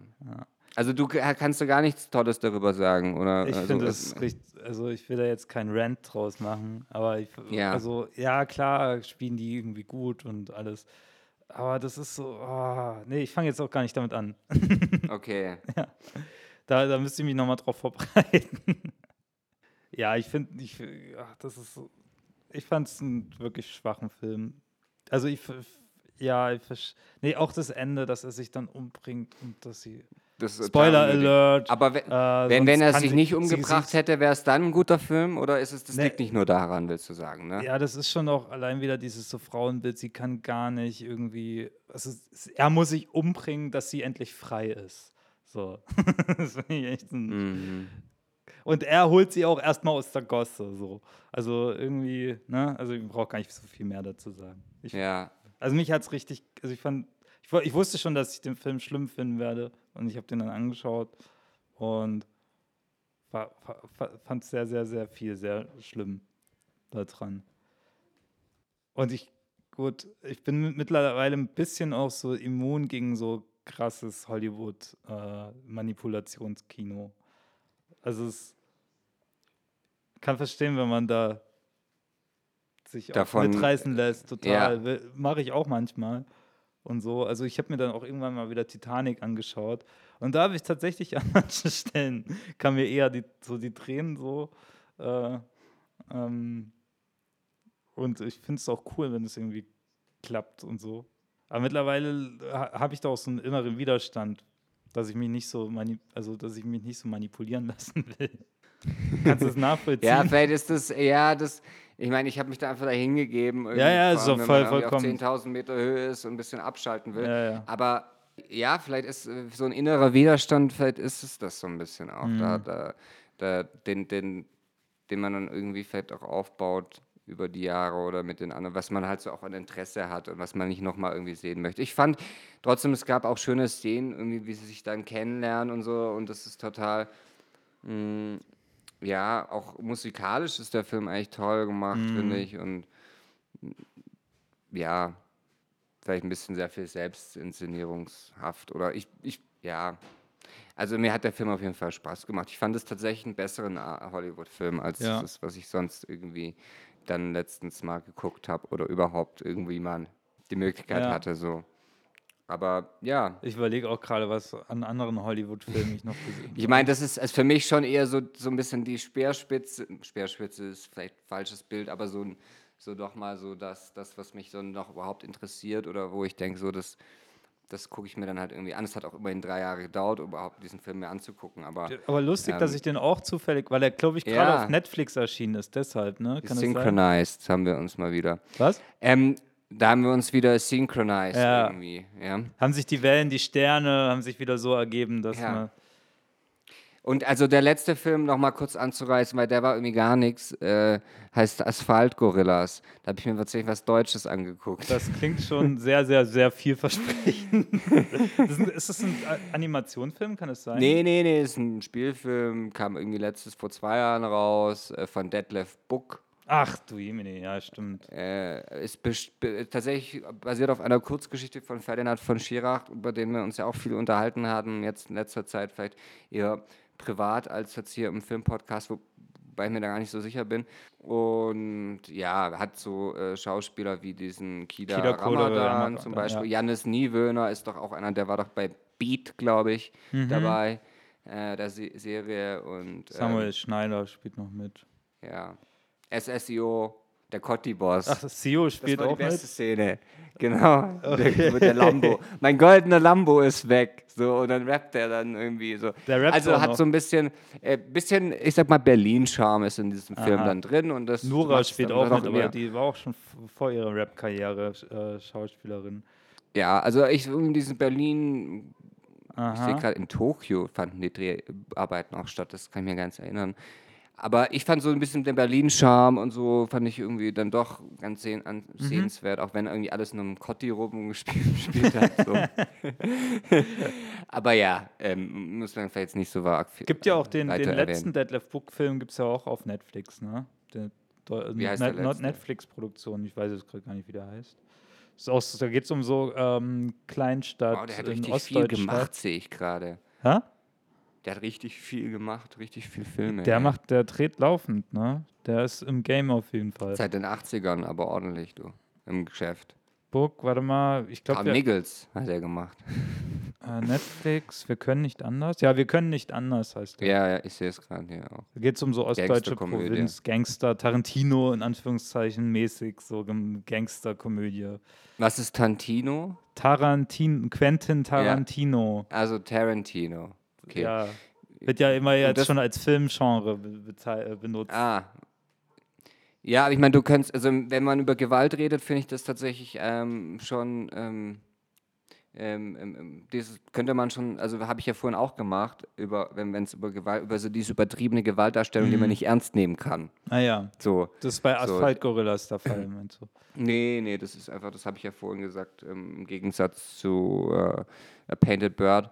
C: Also du kannst du gar nichts Tolles darüber sagen, oder?
B: Ich
C: also,
B: finde
C: es
B: richtig, also ich will da jetzt keinen Rant draus machen, aber ich,
C: Ja.
B: also ja klar spielen die irgendwie gut und alles, aber das ist so, oh, nee, ich fange jetzt auch gar nicht damit an.
C: Okay.
B: Da, da müsste ich mich nochmal drauf vorbereiten. ja, ich finde, ich, ach, das ist so, ich fand es einen wirklich schwachen Film. Also ich, ja, ich, nee, auch das Ende, dass er sich dann umbringt und dass sie,
C: Das ist
B: Spoiler. Alert.
C: Aber we
B: äh,
C: wenn, wenn er sich nicht umgebracht
B: sie-
C: hätte, wäre es dann ein guter Film? Oder ist es, das
B: Nee.
C: liegt nicht nur daran, willst du sagen, ne?
B: Ja, das ist schon auch allein wieder dieses so Frauenbild. Sie kann gar nicht irgendwie. Also, er muss sich umbringen, dass sie endlich frei ist. So. das finde ich echt ein.
C: Mhm.
B: Und er holt sie auch erstmal aus der Gosse. So. Also irgendwie, ne? Also ich brauche gar nicht so viel mehr dazu sagen. Ich,
C: Ja.
B: Also mich hat es richtig, also ich fand, ich wusste schon, dass ich den Film schlimm finden werde und ich habe den dann angeschaut und fand sehr, sehr, sehr viel, sehr schlimm daran. Und ich, gut, ich bin mittlerweile ein bisschen auch so immun gegen so krasses Hollywood-Manipulationskino. also es kann verstehen, wenn man da sich auch
C: Davon-
B: mitreißen lässt,
C: ja.
B: total. Mache ich auch manchmal. Und so, also ich habe mir dann auch irgendwann mal wieder Titanic angeschaut. Und da habe ich tatsächlich an manchen Stellen, kam mir eher die, so die Tränen so. Äh, ähm, und ich finde es auch cool, wenn es irgendwie klappt und so. Aber mittlerweile ha habe ich da auch so einen inneren Widerstand, dass ich mich nicht so also dass ich mich nicht so manipulieren lassen will. Kannst du das nachvollziehen?
C: Ja, vielleicht ist das, ja, das, ich meine, ich habe mich da einfach dahin gegeben.
B: Ja, ja, ist doch voll-
C: Wenn man
B: vollkommen.
C: auf 10.000 Meter Höhe ist und ein bisschen abschalten will.
B: Ja, ja.
C: Aber ja, vielleicht ist äh, so ein innerer Widerstand, vielleicht ist es das so ein bisschen auch. Da,
B: Mhm.
C: da, da, den, den, den man dann irgendwie vielleicht auch aufbaut über die Jahre oder mit den anderen, was man halt so auch an Interesse hat und was man nicht nochmal irgendwie sehen möchte. Ich fand trotzdem, es gab auch schöne Szenen, irgendwie, wie sie sich dann kennenlernen und so und das ist total, mh, ja, auch musikalisch ist der Film eigentlich toll gemacht, finde ich und ja, vielleicht ein bisschen sehr viel Selbstinszenierungshaft oder ich, ich, ja. Also mir hat der Film auf jeden Fall Spaß gemacht. Ich fand es tatsächlich einen besseren A- Hollywood-Film als
B: Ja.
C: das, was ich sonst irgendwie dann letztens mal geguckt habe oder überhaupt irgendwie mal die Möglichkeit
B: Ja.
C: hatte. So. Aber ja,
B: Ich überlege auch gerade, was an anderen Hollywood-Filmen ich noch gesehen habe.
C: ich meine, das ist, ist für mich schon eher so, so ein bisschen die Speerspitze. Speerspitze ist vielleicht ein falsches Bild, aber so, ein, so doch mal so das, das, was mich so noch überhaupt interessiert oder wo ich denke, so das, das gucke ich mir dann halt irgendwie an. Es hat auch immerhin drei Jahre gedauert, überhaupt diesen Film mir anzugucken. Aber
B: Aber lustig, dass
C: Ähm,
B: ich den auch zufällig, weil er, glaube ich, gerade
C: Ja.
B: auf Netflix erschienen ist, deshalb, ne? Kann?
C: Synchronized haben wir uns mal wieder.
B: Was?
C: Ähm, da haben wir uns wieder synchronized
B: Ja.
C: irgendwie. Ja.
B: Haben sich die Wellen, die Sterne, haben sich wieder so ergeben, dass
C: Ja.
B: man.
C: Und also der letzte Film noch mal kurz anzureißen, weil der war irgendwie gar nichts, äh, heißt Asphalt-Gorillas. Da habe ich mir tatsächlich was Deutsches angeguckt.
B: Das klingt schon sehr, sehr, sehr vielversprechend. das ist, ist das ein Animationsfilm, kann es sein?
C: Nee, nee, nee, ist ein Spielfilm, kam irgendwie letztes vor zwei Jahren raus, äh, von Detlef Book.
B: Ach du Jemine, ja, stimmt.
C: Äh, ist tatsächlich basiert auf einer Kurzgeschichte von Ferdinand von Schirach, über den wir uns ja auch viel unterhalten haben, jetzt in letzter Zeit vielleicht eher privat als jetzt hier im Filmpodcast, wobei ich mir da gar nicht so sicher bin. Und ja, hat so äh, Schauspieler wie diesen Kida,
B: Kida
C: Ramadan
B: Ramadan,
C: zum
B: ja.
C: Beispiel. Jannis Niewöhner ist doch auch einer, der war doch bei Beat, glaube ich,
B: Mhm.
C: dabei, äh, der Se Serie. Und, ähm,
B: Samuel Schneider spielt noch mit.
C: ja. SSIO, der Cotti-Boss.
B: Ach, Sio
C: Das
B: spielt
C: war die
B: auch
C: beste
B: mit.
C: Szene. Genau. Der, mit der Lambo. Mein goldener Lambo ist weg. So, und dann rappt er dann irgendwie so. Also hat
B: noch.
C: so ein bisschen, äh, bisschen, ich sag mal, Berlin-Charme ist in diesem Film
B: Aha.
C: dann drin. Und das
B: Nura spielt auch mit, aber die war auch schon vor ihrer Rap-Karriere äh, Schauspielerin.
C: Ja, also ich in diesem Berlin, ich sehe
B: Aha.
C: gerade in Tokio fanden die Dreharbeiten auch statt, das kann ich mir ganz erinnern. Aber ich fand so ein bisschen den Berlin-Charme und so fand ich irgendwie dann doch ganz an,
B: Mhm.
C: sehenswert, auch wenn irgendwie alles nur im Cotti rumgespielt gespielt hat. So. Aber ja, ähm, muss man vielleicht jetzt nicht so arg viel
B: Gibt ja auch den, den letzten Detlef Book-Film, gibt es ja auch auf Netflix, ne? Der,
C: Wie heißt der
B: Net-
C: letzte?
B: Netflix-Produktion, ich weiß jetzt gerade gar nicht, wie der heißt. Auch, da geht es um so ähm, Kleinstadt
C: Wow, der hat
B: in
C: richtig viel gemacht, sehe ich gerade.
B: Hä?
C: Der hat richtig viel gemacht, richtig viel Filme.
B: Der
C: ey.
B: macht, der dreht laufend, ne? Der ist im Game auf jeden Fall.
C: Seit den 80ern, aber ordentlich, du, im Geschäft.
B: Book, warte mal, ich glaube,
C: Nichols hat er gemacht.
B: äh, Netflix, wir können nicht anders. Ja, wir können nicht anders, heißt der.
C: Ja, ja, ich sehe es gerade hier auch.
B: Da geht es um so ostdeutsche. Provinz, Gangster, Tarantino in Anführungszeichen mäßig, so Gangsterkomödie.
C: Was ist Tantino?
B: Tarantin, Quentin Tarantino.
C: Also Tarantino. Okay.
B: Ja. Wird ja immer jetzt schon als Filmgenre äh, benutzt.
C: Ah. Ja, aber ich meine, du kannst, also wenn man über Gewalt redet, finde ich das tatsächlich ähm, schon ähm, Ähm, ähm, ähm, das könnte man schon, also habe ich ja vorhin auch gemacht, über, wenn es über Gewalt, über so diese übertriebene Gewaltdarstellung, die man nicht ernst nehmen kann.
B: Ah ja,
C: So.
B: das ist bei
C: So.
B: Asphalt Gorillas der Fall, meinst du?
C: Nee, nee, das ist einfach, das habe ich ja vorhin gesagt, im Gegensatz zu äh, A Painted Bird.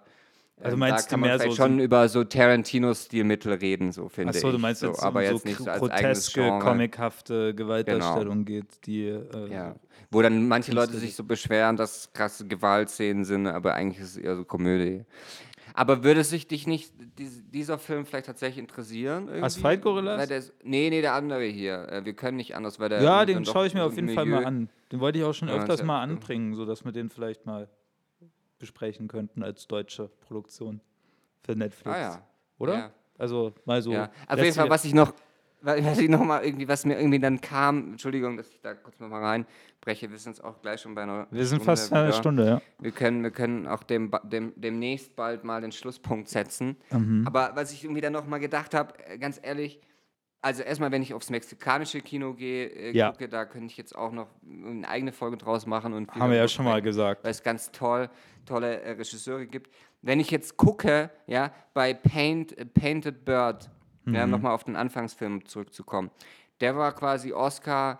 B: Also
C: Ähm,
B: meinst
C: da
B: du
C: kann man
B: mehr
C: vielleicht
B: so-
C: schon über so Tarantino-Stilmittel reden, so finde ich.
B: Achso, du meinst
C: so,
B: jetzt
C: aber
B: um
C: jetzt
B: so
C: nicht so als
B: groteske, comichafte Gewaltdarstellung geht, die äh,
C: Ja. Wo dann manche Leute sich so beschweren, dass krasse Gewaltszenen sind, aber eigentlich ist es eher so Komödie. Aber würde sich dich nicht dies- dieser Film vielleicht tatsächlich interessieren? irgendwie?
B: Asphalt Gorillas?
C: Weil der ist- Nee, nee, der andere hier. Äh, Wir können nicht anders, weil der.
B: Ja, den schaue ich mir
C: so
B: auf jeden Fall mal an. Den wollte ich auch schon
C: Ja,
B: öfters mal anbringen, sodass wir den vielleicht mal besprechen könnten als deutsche Produktion für Netflix.
C: Ah ja.
B: Oder?
C: Ja.
B: Also mal so.
C: Ja, auf jeden Fall, was ich noch, was ich noch mal irgendwie, was mir irgendwie dann kam, Entschuldigung, dass ich da kurz noch mal reinbreche, wir sind auch gleich schon bei einer
B: Wir sind
C: Stunde
B: fast eine
C: wieder.
B: Stunde, ja.
C: Wir können, wir können auch dem, dem, demnächst bald mal den Schlusspunkt setzen.
B: Mhm.
C: Aber was ich irgendwie dann noch mal gedacht habe, äh, ganz ehrlich, also erstmal, wenn ich aufs mexikanische Kino gehe, äh,
B: Ja.
C: gucke, da könnte ich jetzt auch noch eine eigene Folge draus machen. Und
B: Haben wir ja schon mal gesagt.
C: weil es ganz toll, tolle äh, Regisseure gibt. Wenn ich jetzt gucke, ja, bei Paint, äh, Painted Bird, ja,
B: Mhm.
C: nochmal auf den Anfangsfilm zurückzukommen, der war quasi Oscar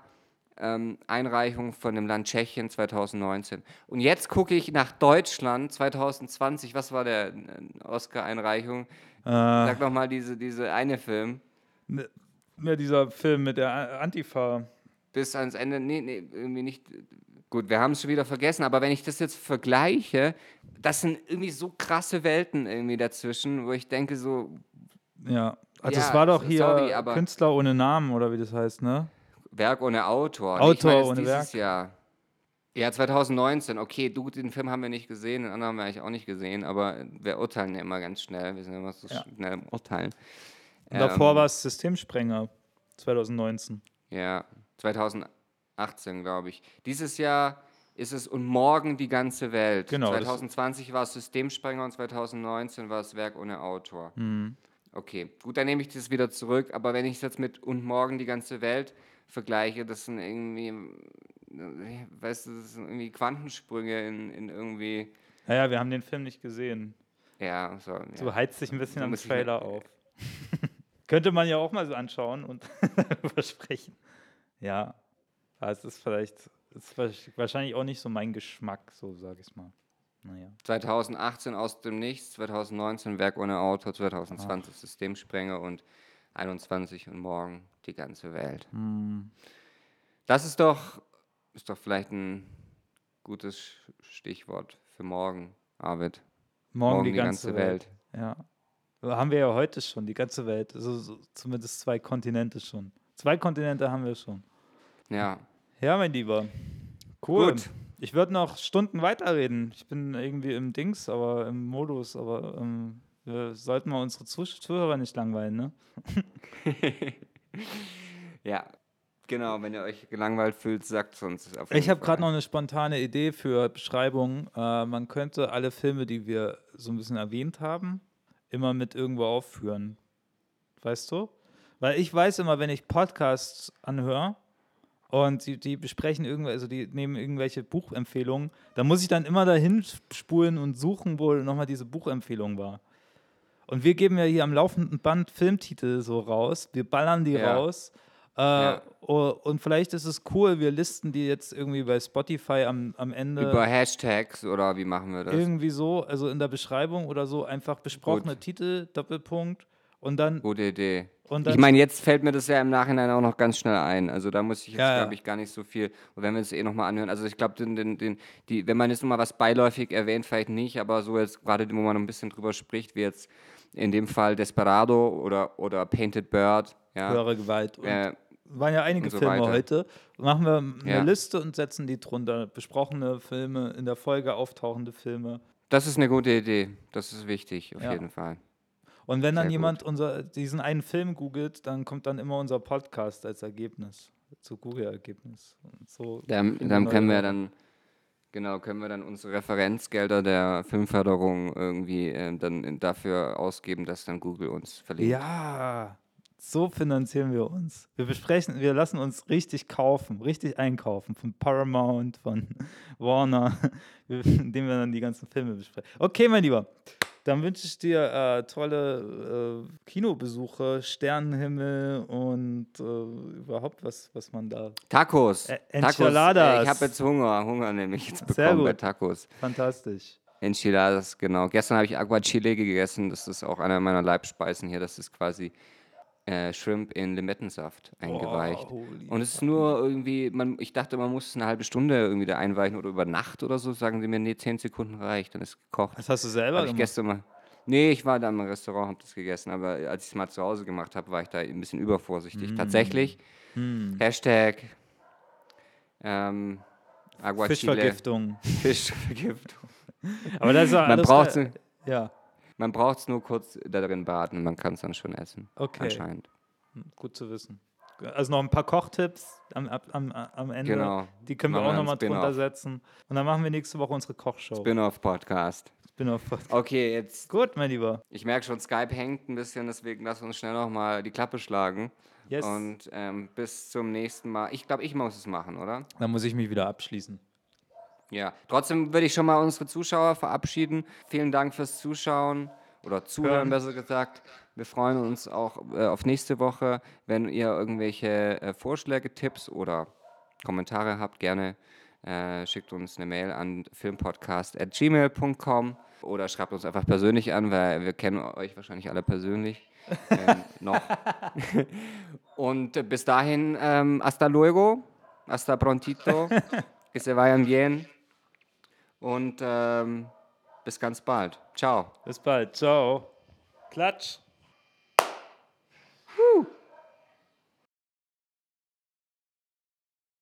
C: ähm, Einreichung von dem Land Tschechien 2019. Und jetzt gucke ich nach Deutschland 2020. Was war der äh, Oscar-Einreichung?
B: Äh,
C: Sag noch mal diese, diese eine Film.
B: Ne, ne, dieser Film mit der Antifa.
C: bis ans Ende, nee, nee, irgendwie nicht. Gut, wir haben es schon wieder vergessen, aber wenn ich das jetzt vergleiche, das sind irgendwie so krasse Welten irgendwie dazwischen, wo ich denke so,
B: Ja. Also
C: Ja,
B: das war doch hier
C: sorry,
B: Künstler ohne Namen oder wie das heißt, ne?
C: Werk ohne Autor.
B: Autor
C: meine
B: ohne
C: dieses Jahr. Ja, 2019, okay, du, den Film haben wir nicht gesehen, den anderen haben wir eigentlich auch nicht gesehen, aber wir urteilen ja immer ganz schnell, wir sind immer so
B: Ja.
C: schnell im Urteilen.
B: Und davor
C: Ähm,
B: war es Systemsprenger 2019.
C: Ja, 2018, glaube ich. Dieses Jahr ist es und morgen die ganze Welt.
B: Genau, das-
C: 2020 war es Systemsprenger und 2019 war es Werk ohne Autor.
B: Mhm.
C: Okay, gut, dann nehme ich das wieder zurück. Aber wenn ich es jetzt mit und morgen die ganze Welt vergleiche, das sind irgendwie, weißt du, das sind irgendwie Quantensprünge in, in irgendwie,
B: Naja, wir haben den Film nicht gesehen.
C: ja, so.
B: So
C: ja.
B: heizt sich ein bisschen
C: So
B: am Trailer auf. Könnte man ja auch mal so anschauen und darüber sprechen. Ja, aber es ist vielleicht, es ist wahrsch- wahrscheinlich auch nicht so mein Geschmack, so sage ich es mal. Naja.
C: 2018 aus dem Nichts, 2019 Werk ohne Autor,
B: Ah.
C: 2020 Systemsprenger und 21 und morgen die ganze Welt.
B: Hm.
C: Das ist doch, ist doch vielleicht ein gutes Stichwort für morgen, Arvid.
B: Morgen, die, ganze, Welt.
C: Welt.
B: Ja. Haben wir ja heute schon, die ganze Welt. Also so, zumindest zwei Kontinente schon. Zwei Kontinente haben wir schon.
C: Ja,
B: Ja, mein Lieber. Cool.
C: Gut.
B: Ich würde noch Stunden weiterreden. Ich bin irgendwie im Dings, aber im Modus, aber ähm, wir sollten mal unsere Zuh Zuhörer nicht langweilen, ne?
C: ja. Genau, wenn ihr euch gelangweilt fühlt, sagt es uns.
B: Ich habe gerade noch eine spontane Idee für Beschreibung. Äh, man könnte alle Filme, die wir so ein bisschen erwähnt haben, immer mit irgendwo aufführen. Weißt du? Weil ich weiß immer, wenn ich Podcasts anhöre und die, die besprechen irgendwelche, also die nehmen irgendwelche Buchempfehlungen, da muss ich dann immer dahin spulen und suchen, wo nochmal diese Buchempfehlung war. Und wir geben ja hier am laufenden Band Filmtitel so raus. Wir ballern die
C: Ja.
B: raus. Äh,
C: Ja.
B: und vielleicht ist es cool, wir listen die jetzt irgendwie bei Spotify am, am Ende
C: Über Hashtags oder wie machen wir das?
B: irgendwie so, also in der Beschreibung oder so, einfach besprochene
C: Gut.
B: Titel, Doppelpunkt und dann,
C: Gute Idee.
B: und
C: Ich meine, jetzt fällt mir das ja im Nachhinein auch noch ganz schnell ein. Also da muss ich jetzt,
B: Ja, ja.
C: glaube ich, gar nicht so viel. Und wenn wir es eh nochmal anhören, also ich glaube, den, den, den, die, wenn man jetzt nochmal was beiläufig erwähnt, vielleicht nicht, aber so jetzt gerade, wo man ein bisschen drüber spricht, wie jetzt in dem Fall Desperado oder, oder Painted Bird, ja.
B: höhere Gewalt. Und
C: Äh,
B: waren ja einige
C: so
B: Filme
C: weiter.
B: heute. Machen wir eine
C: Ja.
B: Liste und setzen die drunter. Besprochene Filme, in der Folge auftauchende Filme.
C: das ist eine gute Idee. Das ist wichtig, auf
B: Ja.
C: jeden Fall.
B: Und wenn dann
C: Sehr
B: jemand unser, diesen einen Film googelt, dann kommt dann immer unser Podcast als Ergebnis. Zu Google-Ergebnis. So
C: Dann, dann können wir dann, genau, können wir dann unsere Referenzgelder der Filmförderung irgendwie äh, dann dafür ausgeben, dass dann Google uns verlinkt.
B: Ja, So finanzieren wir uns. Wir besprechen, wir lassen uns richtig kaufen, richtig einkaufen von Paramount, von Warner, indem wir dann die ganzen Filme besprechen. Okay, mein Lieber. Dann wünsche ich dir äh, tolle äh, Kinobesuche, Sternenhimmel und äh, überhaupt was, was man da.
C: Tacos. Tacos.
B: Enchiladas.
C: Äh, Ich habe jetzt Hunger. Hunger nämlich jetzt
B: Sehr
C: bekommen bei
B: gut.
C: Tacos.
B: Fantastisch.
C: Enchiladas, genau. Gestern habe ich Aguachile gegessen. Das ist auch einer meiner Leibspeisen hier. Das ist quasi äh, Shrimp in Limettensaft eingeweicht.
B: holy
C: Und es ist nur irgendwie, man, ich dachte, man muss es eine halbe Stunde irgendwie da einweichen oder über Nacht oder so. Sagen sie mir, nee, 10 Sekunden reicht, dann ist es gekocht.
B: Das hast du selber
C: Habe ich
B: gemacht?
C: gestern mal. Nee, ich war da im Restaurant, habe das gegessen, aber als ich es mal zu Hause gemacht habe, war ich da ein bisschen übervorsichtig. Tatsächlich. Hashtag ähm, Aguachile.
B: Fischvergiftung.
C: Fischvergiftung.
B: Aber das ist
C: Man braucht
B: geil. Ja,
C: Man braucht es nur kurz darin baden und man kann es dann schon essen.
B: Okay.
C: Anscheinend.
B: gut zu wissen. Also noch ein paar Kochtipps am, am, am, Ende.
C: Genau.
B: Die können wir
C: Machen
B: auch
C: wir
B: nochmal
C: einen Spin-off.
B: drunter setzen. Und dann machen wir nächste Woche unsere Kochshow.
C: Spin-off-Podcast.
B: Spin-off.
C: Okay, jetzt.
B: Gut, mein Lieber.
C: Ich merke schon, Skype hängt ein bisschen, deswegen lass uns schnell nochmal die Klappe schlagen.
B: Yes.
C: Und ähm, bis zum nächsten Mal. Ich glaube, ich muss es machen, oder?
B: Dann muss ich mich wieder abschließen.
C: Ja. Trotzdem würde ich schon mal unsere Zuschauer verabschieden. Vielen Dank fürs Zuschauen oder Zuhören,
B: Hören.
C: besser gesagt. Wir freuen uns auch äh, auf nächste Woche. Wenn ihr irgendwelche äh, Vorschläge, Tipps oder Kommentare habt, gerne äh, schickt uns eine Mail an filmpodcast.gmail.com oder schreibt uns einfach persönlich an, weil wir kennen euch wahrscheinlich alle persönlich ähm, noch. Und bis dahin, ähm, hasta luego, hasta prontito, que se vayan bien und ähm, bis ganz bald. Ciao.
B: Bis bald. Ciao. Klatsch.